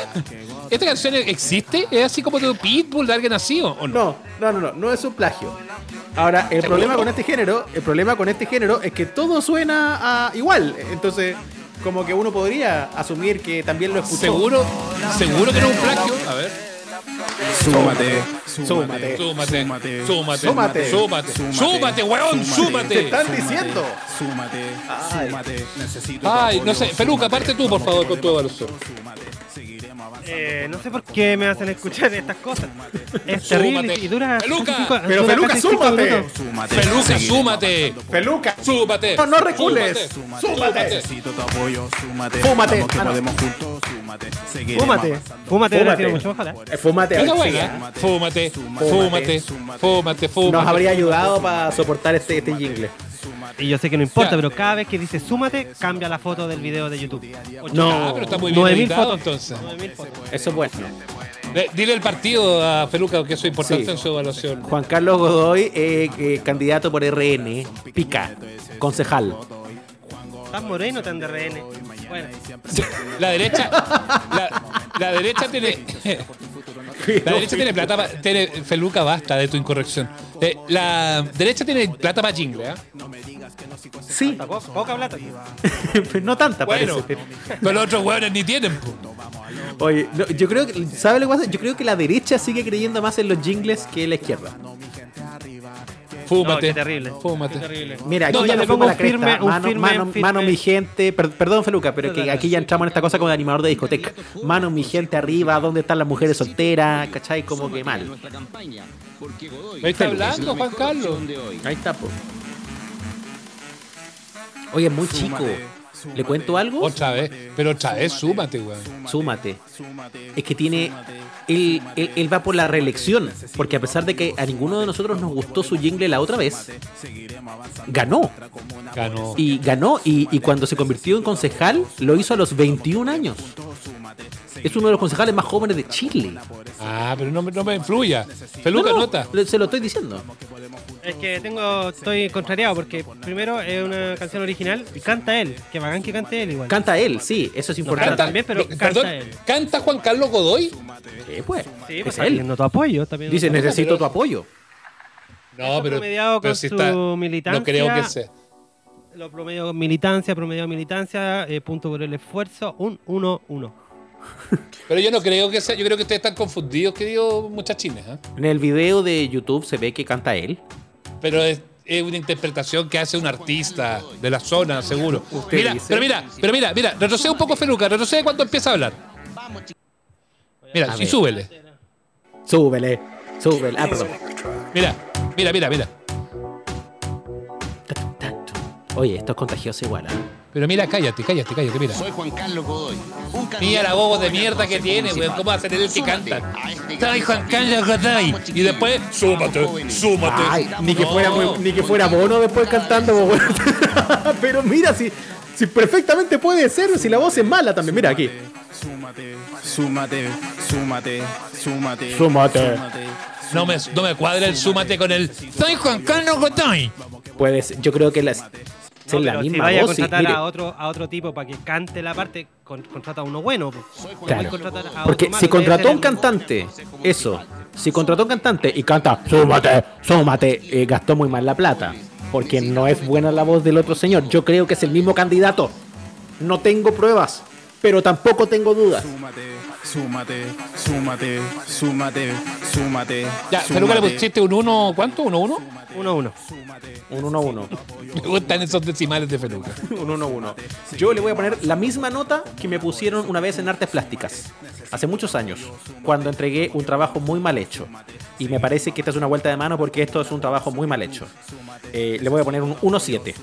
¿Esta canción existe? ¿Es así como de Pitbull, de alguien así o o no? No, no, no, no, no es un plagio. Ahora, el problema con este género, el problema con este género es que todo suena a igual. Entonces, como que uno podría asumir que también lo escuchó. ¿Seguro, seguro que no es un plagio? A ver. Súmate, Súmate. Súmate, súmate, Súmate. súmate, súmate, weón, Te súmate. están diciendo. Súmate, súmate, necesito Ay, no sé, Peluca, parte tú, por favor, con tu avanzando. Eh, no sé por qué me hacen escuchar estas cosas. Es terrible Súmate. y dura. Peluca. cinco- Pero dura Peluca, súmate. Peluca, súmate. Peluca. Súmate. No, no recules. Súmate. Súmate. Necesito tu apoyo, súmate. Fúmate. Que podemos juntos, Fúmate. Fúmate, Fúmate. Fúmate. ¿eh? Fúmate, fúmate, fúmate, fúmate. Nos habría ayudado para soportar este, este jingle. Y yo sé que no importa, pero cada vez que dice súmate, cambia la foto del video de YouTube. No. Ah, pero está muy bien 9000 editado fotos. entonces. 9000 fotos. Eso es bueno. Eh, Dile el partido a Peluca, que eso es importante Sí. en su evaluación. Juan Carlos Godoy, eh, eh, candidato por RN, Pica, concejal. Estás moreno, tan de RN. Bueno, La derecha, la, la derecha tiene. La derecha tiene plata pa- tiene Feluca, basta de tu incorrección. Eh, la derecha tiene plata para jingle, ¿ah? Sí, poca, poca plata. no tanta Bueno, parece. pero los otros hueones ni tienen. Oye, no, yo creo que, ¿sabe lo que pasa? Yo creo que la derecha sigue creyendo más en los jingles que la izquierda. Fúmate. No, qué terrible. Fúmate. Qué terrible. Mira, aquí No, ya le pongo la cresta. firme- un mano, firme- mano, firme- mano, mi gente. Per- perdón, Feluca, pero que Dale. aquí ya entramos en esta cosa como de animador de discoteca. Mano, mi gente arriba, ¿dónde están las mujeres solteras? ¿Cachai? Como que mal. Ahí está es hablando, la Juan Carlos. Ahí está, po. Oye, es muy chico. ¿Le cuento algo? Otra vez. Pero otra vez, súmate, weón. Súmate. Es que tiene. Él, él, él va por la reelección. Porque a pesar de que a ninguno de nosotros nos gustó su jingle la otra vez, ganó. Ganó. Y ganó. Y, y cuando se convirtió en concejal, lo hizo a los 21 años. Es uno de los concejales más jóvenes de Chile. Ah, pero no, me- no me influya. Feluca, No, no, nota. le- Se lo estoy diciendo. Es que tengo, estoy contrariado porque primero es una canción original y canta él. Que bacán que cante él igual. Canta él, sí, eso es importante. canta también, pero canta perdón, él. ¿canta Juan Carlos Godoy? Sí, pues. Sí, pues es él. pidiendo tu apoyo. Pidiendo Dice, necesito pero- tu apoyo. No, Eso pero, promediado pero con si su está. militancia. No creo que sea. Lo promedio militancia, promedio militancia, eh, punto por el esfuerzo, un 1-1. Pero yo no creo que sea, yo creo que ustedes están confundidos, queridos muchachines, ¿eh? En el video de YouTube se ve que canta él. Pero es, es una interpretación que hace un artista de la zona, seguro. Usted Mira, dice. pero mira, pero mira, mira, retrocede un poco Feluca, retrocede cuando empieza a hablar. Mira, y súbele. Súbele, súbele. Ah, perdón. Mira, mira, mira, mira. Oye, esto es contagioso igual, ¿ah? Pero mira, cállate, cállate, cállate, mira. Soy Juan Carlos Godoy. Un Mira la bobo de mierda que tiene, weón. ¿Cómo va a ser el que canta? este Soy Juan. Carlos Godoy. Y después, súmate, súmate. Ay, ni que, No. fuera, muy- ni que fuera Bono después cantando, weón. Pero mira, si, si perfectamente puede ser, si la voz es mala también. Mira aquí. Súmate, súmate, súmate, súmate. Súmate. No me, no me cuadra el súmate con el Soy Juan Carlos Godoy. Pues yo creo que es la si vaya a voz. contratar mire. a otro, a otro tipo para que cante la parte, con- contrata a uno bueno. Claro. a Porque si contrató un cantante, eso, si contrató un cantante y canta, súmate, súmate, eh, gastó muy mal la plata. Porque no es buena la voz del otro señor. Yo creo que es el mismo candidato. No tengo pruebas, pero tampoco tengo dudas. Súmate, súmate, súmate, súmate, súmate. Ya, Feluca le pusiste un 1, ¿cuánto? ¿1 1? Uno a uno. Un 1-1. Me gustan esos decimales de Feluca. Un 1-1. Yo le voy a poner la misma nota que me pusieron una vez en artes plásticas. Hace muchos años, cuando entregué un trabajo muy mal hecho. Y me parece que esta es una vuelta de mano porque esto es un trabajo muy mal hecho. Eh, le voy a poner un 1-7.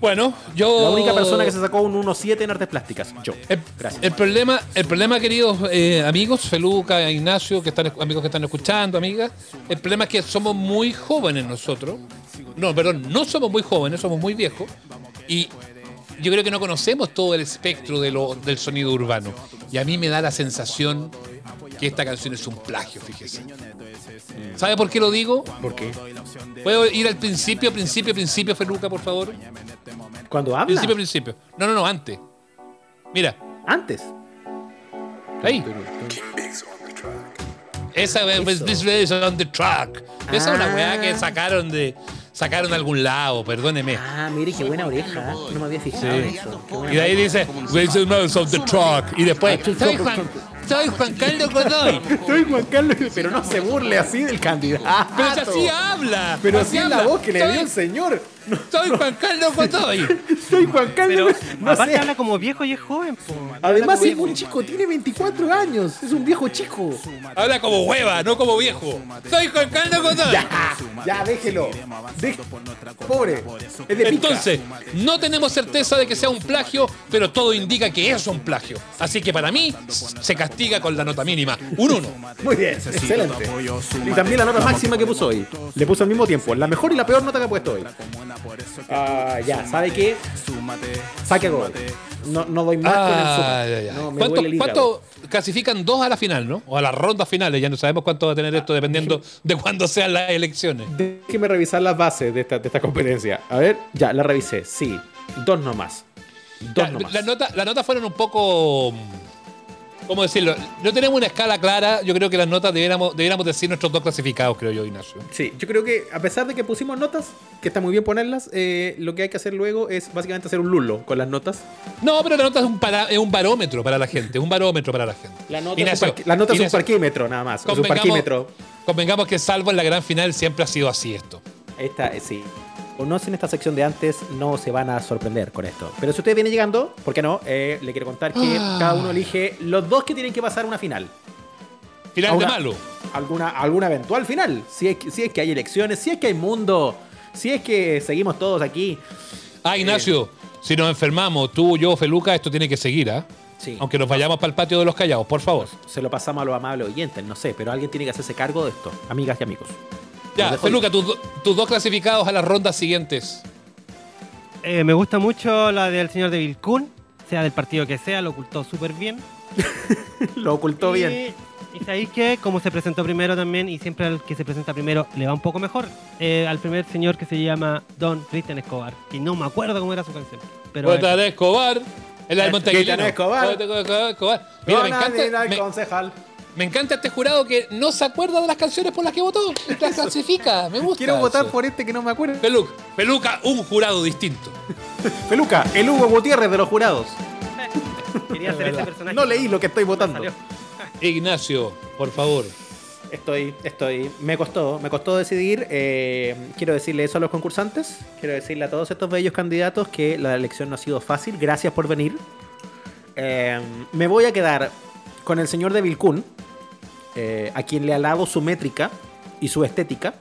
Bueno, yo. La única persona que se sacó un 1-7 en artes plásticas. Yo. El, Gracias. el problema, el problema, queridos eh, amigos, Feluca, Ignacio, que están amigos que están escuchando, amigas, el problema es que somos muy jóvenes nosotros. No, perdón, no somos muy jóvenes, somos muy viejos. Y yo creo que no conocemos todo el espectro de lo- del sonido urbano. Y a mí me da la sensación que esta canción es un plagio, fíjese. ¿Sabe por qué lo digo? ¿Por qué? ¿Puedo ir al principio, principio, principio, Feluca, por favor? Cuando habla. Principio, principio. No, no, no, antes. Mira, Antes. ahí. Esa weá, pues, this is on the track. Esa es una weá que sacaron de sacaron de algún lado, perdóneme. Ah, mire qué buena oreja. No me había fijado en eso. Y de ahí dice, this is on the track. Y después, Juan, soy Juan Carlos Godoy. Estoy Juan Carlos, pero no se burle así del candidato. Pero si así habla. Pero así así es la habla. voz que le Soy- dio el señor. No, Soy Juan Carlos Godoy. soy Juan Pero Carlos. no aparte sé. habla como viejo y es joven. po. Además es un chico, tiene 24 años. Es un viejo chico. Habla como hueva, no como viejo. Soy Juan Carlos Godoy. Ya, ya, déjelo. Pobre. Es de pica. Entonces, no tenemos certeza de que sea un plagio, pero todo indica que es un plagio. Así que para mí, se castiga con la nota mínima. Un 1. Muy bien, excelente. Y también la nota máxima que puso hoy. Le puso al mismo tiempo. La mejor y la peor nota que ha puesto hoy. Ah, ya, ¿sabe qué? Saque a Godoy. No, no doy más con el Ah, suma. ya, ya. No, me ¿Cuánto, duele el cuánto clasifican dos a la final, no? O a las rondas finales. Ya no sabemos cuánto va a tener esto dependiendo de cuándo sean las elecciones. Déjeme revisar las bases de esta, de esta competencia. A ver, ya, la revisé. Sí, dos nomás. Dos Ya, nomás. las notas las notas fueron un poco. ¿Cómo decirlo? No tenemos una escala clara. Yo creo que las notas debiéramos, debiéramos decir nuestros dos clasificados, creo yo, Ignacio. Sí, yo creo que a pesar de que pusimos notas, que está muy bien ponerlas, eh, lo que hay que hacer luego es básicamente hacer un lulo con las notas. No, pero la nota es un, para- es un barómetro para la gente. Un barómetro para la gente. La nota, Ignacio, es, un parqui- la nota es un Ignacio, parquímetro, nada más. Es un convengamos- parquímetro. Convengamos que salvo en la gran final siempre ha sido así esto. Esta, eh, sí. Conocen esta sección de antes, no se van a sorprender con esto. Pero si usted viene llegando, ¿por qué no? Eh, le quiero contar que Ah. cada uno elige los dos que tienen que pasar a una final. Final de malo. Alguna, alguna eventual final. Si es, que, si es que hay elecciones, si es que hay mundo, si es que seguimos todos aquí. Ah, Ignacio, si nos enfermamos, tú, yo, Feluca, esto tiene que seguir, ¿ah? Sí. Aunque nos vayamos para el patio de los callados, por favor. Se lo pasamos a los amables oyentes, no sé, pero alguien tiene que hacerse cargo de esto, amigas y amigos. Ya, Feluca, tus, do- tus dos clasificados a las rondas siguientes. Eh, me gusta mucho la del señor de Vilcún, sea del partido que sea, lo ocultó súper bien. Lo ocultó y, bien. Y sabéis que, como se presentó primero también, y siempre al que se presenta primero le va un poco mejor, eh, al primer señor que se llama Don Cristian Escobar, que no me acuerdo cómo era su canción. Pero de Escobar. Es la del Eh, Monteaguilino. Cristian Escobar. De Escobar. Mira, me Don Adina, encanta, el me, concejal. Me encanta este jurado que no se acuerda de las canciones por las que votó. Las clasifica. Me gusta. Quiero votar eso. por este que no me acuerdo. Feluca, Feluca, un jurado distinto. Peluca, el Hugo Gutiérrez de los jurados. Quería hacer ese personaje. No leí lo que estoy votando. Ignacio, por favor. Estoy, estoy. Me costó, me costó decidir. eh, quiero decirle eso a los concursantes. Quiero decirle a todos estos bellos candidatos que la elección no ha sido fácil. Gracias por venir. Eh, me voy a quedar con el señor de Vilcún, eh, a quien le alabo su métrica y su estética.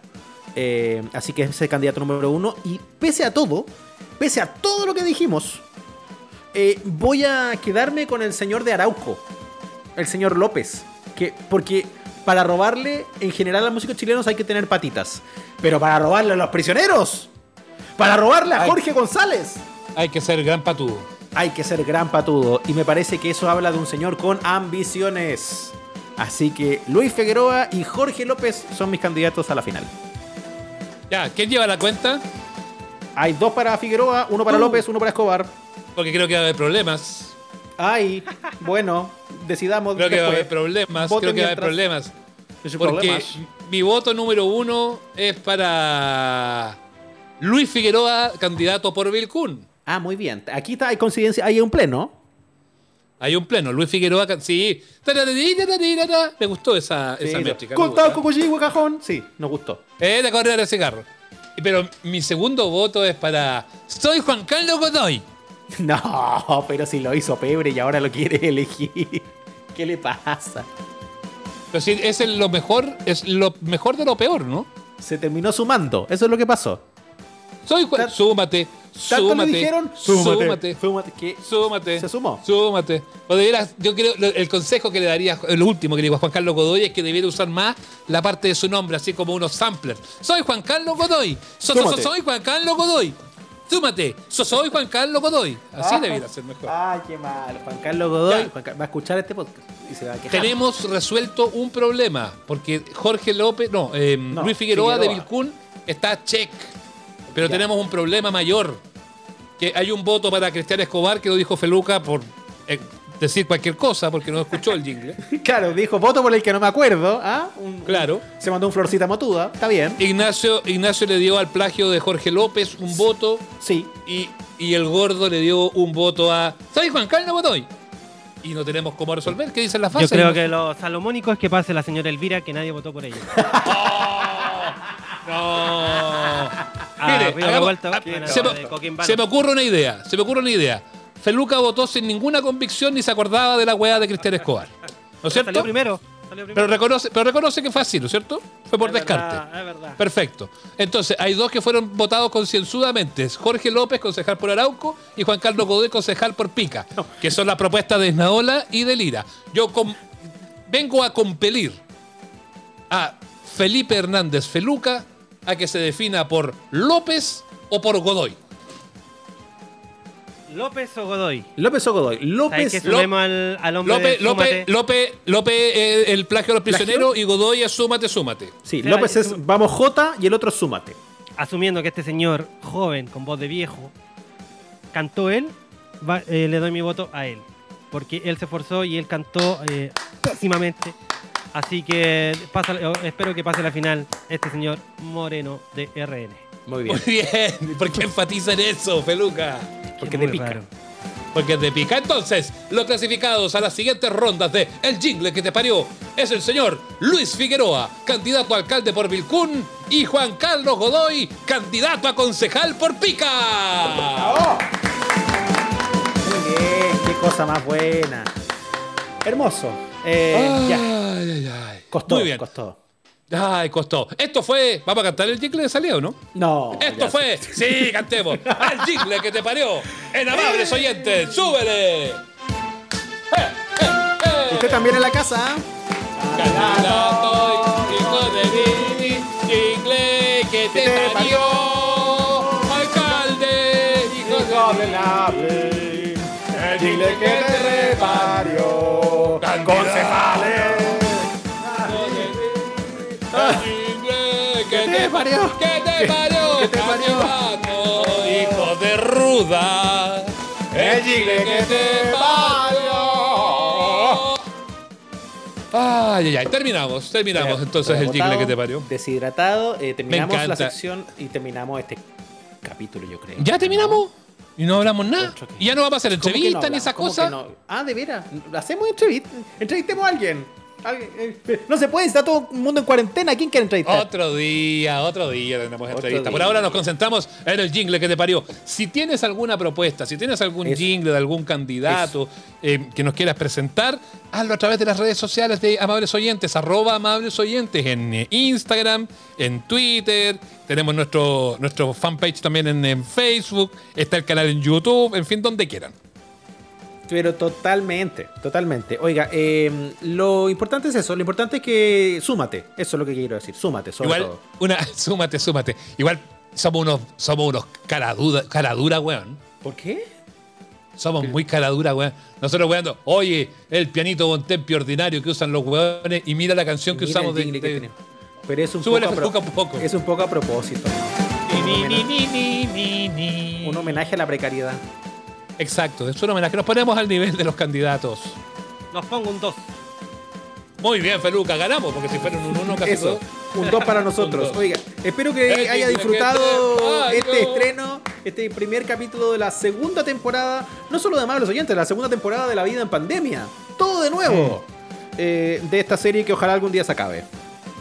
Eh, así que es el candidato número uno. Y pese a todo, pese a todo lo que dijimos, eh, voy a quedarme con el señor de Arauco, el señor López. Que, porque para robarle, en general, a músicos chilenos hay que tener patitas. Pero para robarle a los prisioneros, para robarle a. Jorge González, Hay que ser gran patudo. hay que ser gran patudo. Y me parece que eso habla de un señor con ambiciones. Así que Luis Figueroa y Jorge López son mis candidatos a la final. Ya, ¿quién lleva la cuenta? Hay dos para Figueroa, uno para Uh. López, uno para Escobar. Porque creo que va a haber problemas. Ay, bueno, decidamos. Creo que va a haber problemas. Voten Creo que va a haber problemas. Porque problemas. mi voto número uno es para Luis Figueroa, candidato por Vilcún. Ah, muy bien. Aquí está, hay coincidencia, hay un pleno. Hay un pleno. Luis Figueroa, sí. Me gustó esa, esa métrica. Contado. Cocollí, cajón. Sí, nos gustó. Eh, de correr el cigarro. Pero mi segundo voto es para. Soy Juan Carlos Godoy. No, pero si lo hizo Pebre y ahora lo quiere elegir. ¿Qué le pasa? Pero sí, es el- lo mejor, es lo mejor de lo peor, ¿no? Se terminó sumando. Eso es lo que pasó. Soy Juan. Súmate. Tanto Súmate. le dijeron, Súmate. Súmate. ¿Qué? Súmate. Se sumó. Súmate. O yo creo, el consejo que le daría, el último que le digo a Juan Carlos Godoy es que debiera usar más la parte de su nombre, así como unos samplers. Soy Juan Carlos Godoy. So- so- soy Juan Carlos Godoy. Súmate. So- soy Juan Carlos Godoy. Así Ah. debiera ser mejor. Ay, qué mal. Juan Carlos Godoy Ya. Juan Car- va a escuchar este podcast y se va a quejar. Tenemos resuelto un problema, porque Jorge López, no, eh, No, Luis Figueroa, de. Vilcún está check. Pero Ya. tenemos un problema mayor. Que hay un voto para Cristian Escobar, que lo dijo Feluca por eh, decir cualquier cosa, porque no escuchó el jingle. Claro, dijo voto por el que no me acuerdo. ¿ah? Un- Claro. Se mandó un florcita motuda. Está bien. Ignacio, Ignacio le dio al plagio de Jorge López un voto Sí. y, y el gordo le dio un voto a. ¿Sabes Juan Carlos Godoy? Y no tenemos cómo resolver. ¿Qué dicen las Yo fases? creo que lo salomónico es que pase la señora Elvira, que nadie votó por ella. No. Ah, Mire, Río hagamos- Revuelto, ah, bueno, se, de me, Coquimbo. se me ocurre una idea. Se me ocurre una idea. Feluca votó sin ninguna convicción ni se acordaba de la weá de Cristian Escobar. ¿No es cierto? Salió primero. Salió primero. Pero reconoce, pero reconoce que fue así, ¿no es cierto? Fue por Es descarte. verdad, es verdad. Perfecto. Entonces, hay dos que fueron votados concienzudamente. Es Jorge López, concejal por Arauco, y Juan Carlos Godoy, concejal por Pica, que son las propuestas de Esnaola y de Lira. Yo com- vengo a compelir a Felipe Hernández Feluca a que se defina por López o por Godoy. ¿López o Godoy? López o Godoy. ¿Sabes López. que sumemos al, al hombre López, de López? López, López, eh, el plagio a los ¿Plagio? prisioneros y Godoy es súmate, súmate. Sí, López es vamos J y el otro súmate. Asumiendo que este señor, joven, con voz de viejo, cantó él, va- eh, le doy mi voto a él. Porque él se esforzó y él cantó eh, pésimamente. Así que pasa, eh, espero que pase la final este señor Moreno de RN. Muy bien. Muy bien. ¿Por qué enfatizan eso, Feluca? Porque te muy pica. raro. Porque es de pica. Entonces, los clasificados a las siguientes rondas de El Jingle que te parió es el señor Luis Figueroa, candidato a alcalde por Vilcún, y Juan Carlos Godoy, candidato a concejal por Pica. Muy bien, qué cosa más buena. Hermoso. Eh, ya. Ay, ay, ay. Costó, Muy bien. costó. Ay, costó. Esto fue. ¿Vamos a cantar el jingle de salida o no? No. Esto fue. Sí, cantemos. El jingle que te parió. En amables oyentes. ¡Súbele! ¡Eh, eh, eh! Usted también en la casa. Candidato, hijo de Vini, jingle que te te parió. Alcalde, hijo de la Dile que te reparió. Concejales. que te parió. Que te parió. que te parió. hijo de ruda. El jingle que te parió. Ay, ay, ay. Terminamos, terminamos entonces el jingle que te parió. Deshidratado. eh, terminamos la sección y terminamos este capítulo, yo creo. ¿Ya terminamos? Y no hablamos nada. Y ya no va a pasar ¿Cómo que no entrevista ni esas ¿Cómo que cosas. no? Ah, de veras. Hacemos entrevista. Entrevistemos a alguien. No se puede, está todo el mundo en cuarentena. ¿Quién quiere entrevistar? Otro día, otro día tendremos Otro entrevista. Por ahora nos concentramos en el jingle que te parió. Si tienes alguna propuesta, si tienes algún Eso. jingle de algún candidato eh, que nos quieras presentar, hazlo a través de las redes sociales de Amables Oyentes, arroba Amables Oyentes en eh, Instagram, en Twitter. Tenemos nuestro, nuestro fanpage también en, en Facebook. Está el canal en YouTube, en fin, donde quieran. Pero totalmente, totalmente. Oiga, eh, lo importante es eso. Lo importante es que súmate. Eso es lo que quiero decir. Súmate, sobre Igual, todo. una, súmate, súmate. Igual somos unos, somos unos cara dura, cara dura, weón. ¿Por qué? Somos muy caradura, weón. Nosotros weando, oye, el pianito Bontempi ordinario que usan los weones y mira la canción que usamos de. que. Pero es un poco, a pro- un poco. es un poco a propósito. Un homenaje a la precariedad. Exacto, es un homenaje. Nos ponemos al nivel de los candidatos. Nos pongo un 2. Muy bien, Feluca, ganamos, porque si fueron un uno casi Eso, todo. un 2 para nosotros. Dos. Oiga, espero que Eh, haya disfrutado que este estreno, este primer capítulo de la segunda temporada, no solo de Amables Oyentes, la segunda temporada de La Vida en Pandemia. Todo de nuevo. eh, de esta serie que ojalá algún día se acabe.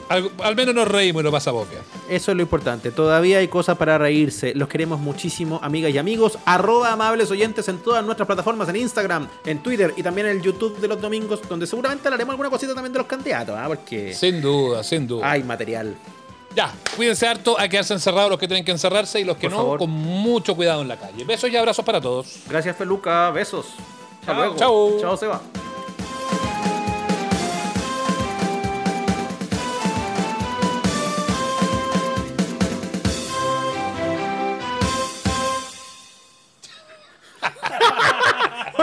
Al, al menos nos reímos y lo pasamos bien. Eso es lo importante. Todavía hay cosas para reírse. Los queremos muchísimo, amigas y amigos. Arroba amables oyentes en todas nuestras plataformas, en Instagram, en Twitter y también en el YouTube de los domingos, donde seguramente hablaremos alguna cosita también de los candidatos, ¿ah? porque Sin duda, sin duda. hay material. Ya, cuídense harto, a quedarse encerrados los que tienen que encerrarse y los que Por no, favor. con mucho cuidado en la calle. Besos y abrazos para todos. Gracias, Feluca. Besos. Hasta Chao. luego. Chao. Chao, Seba.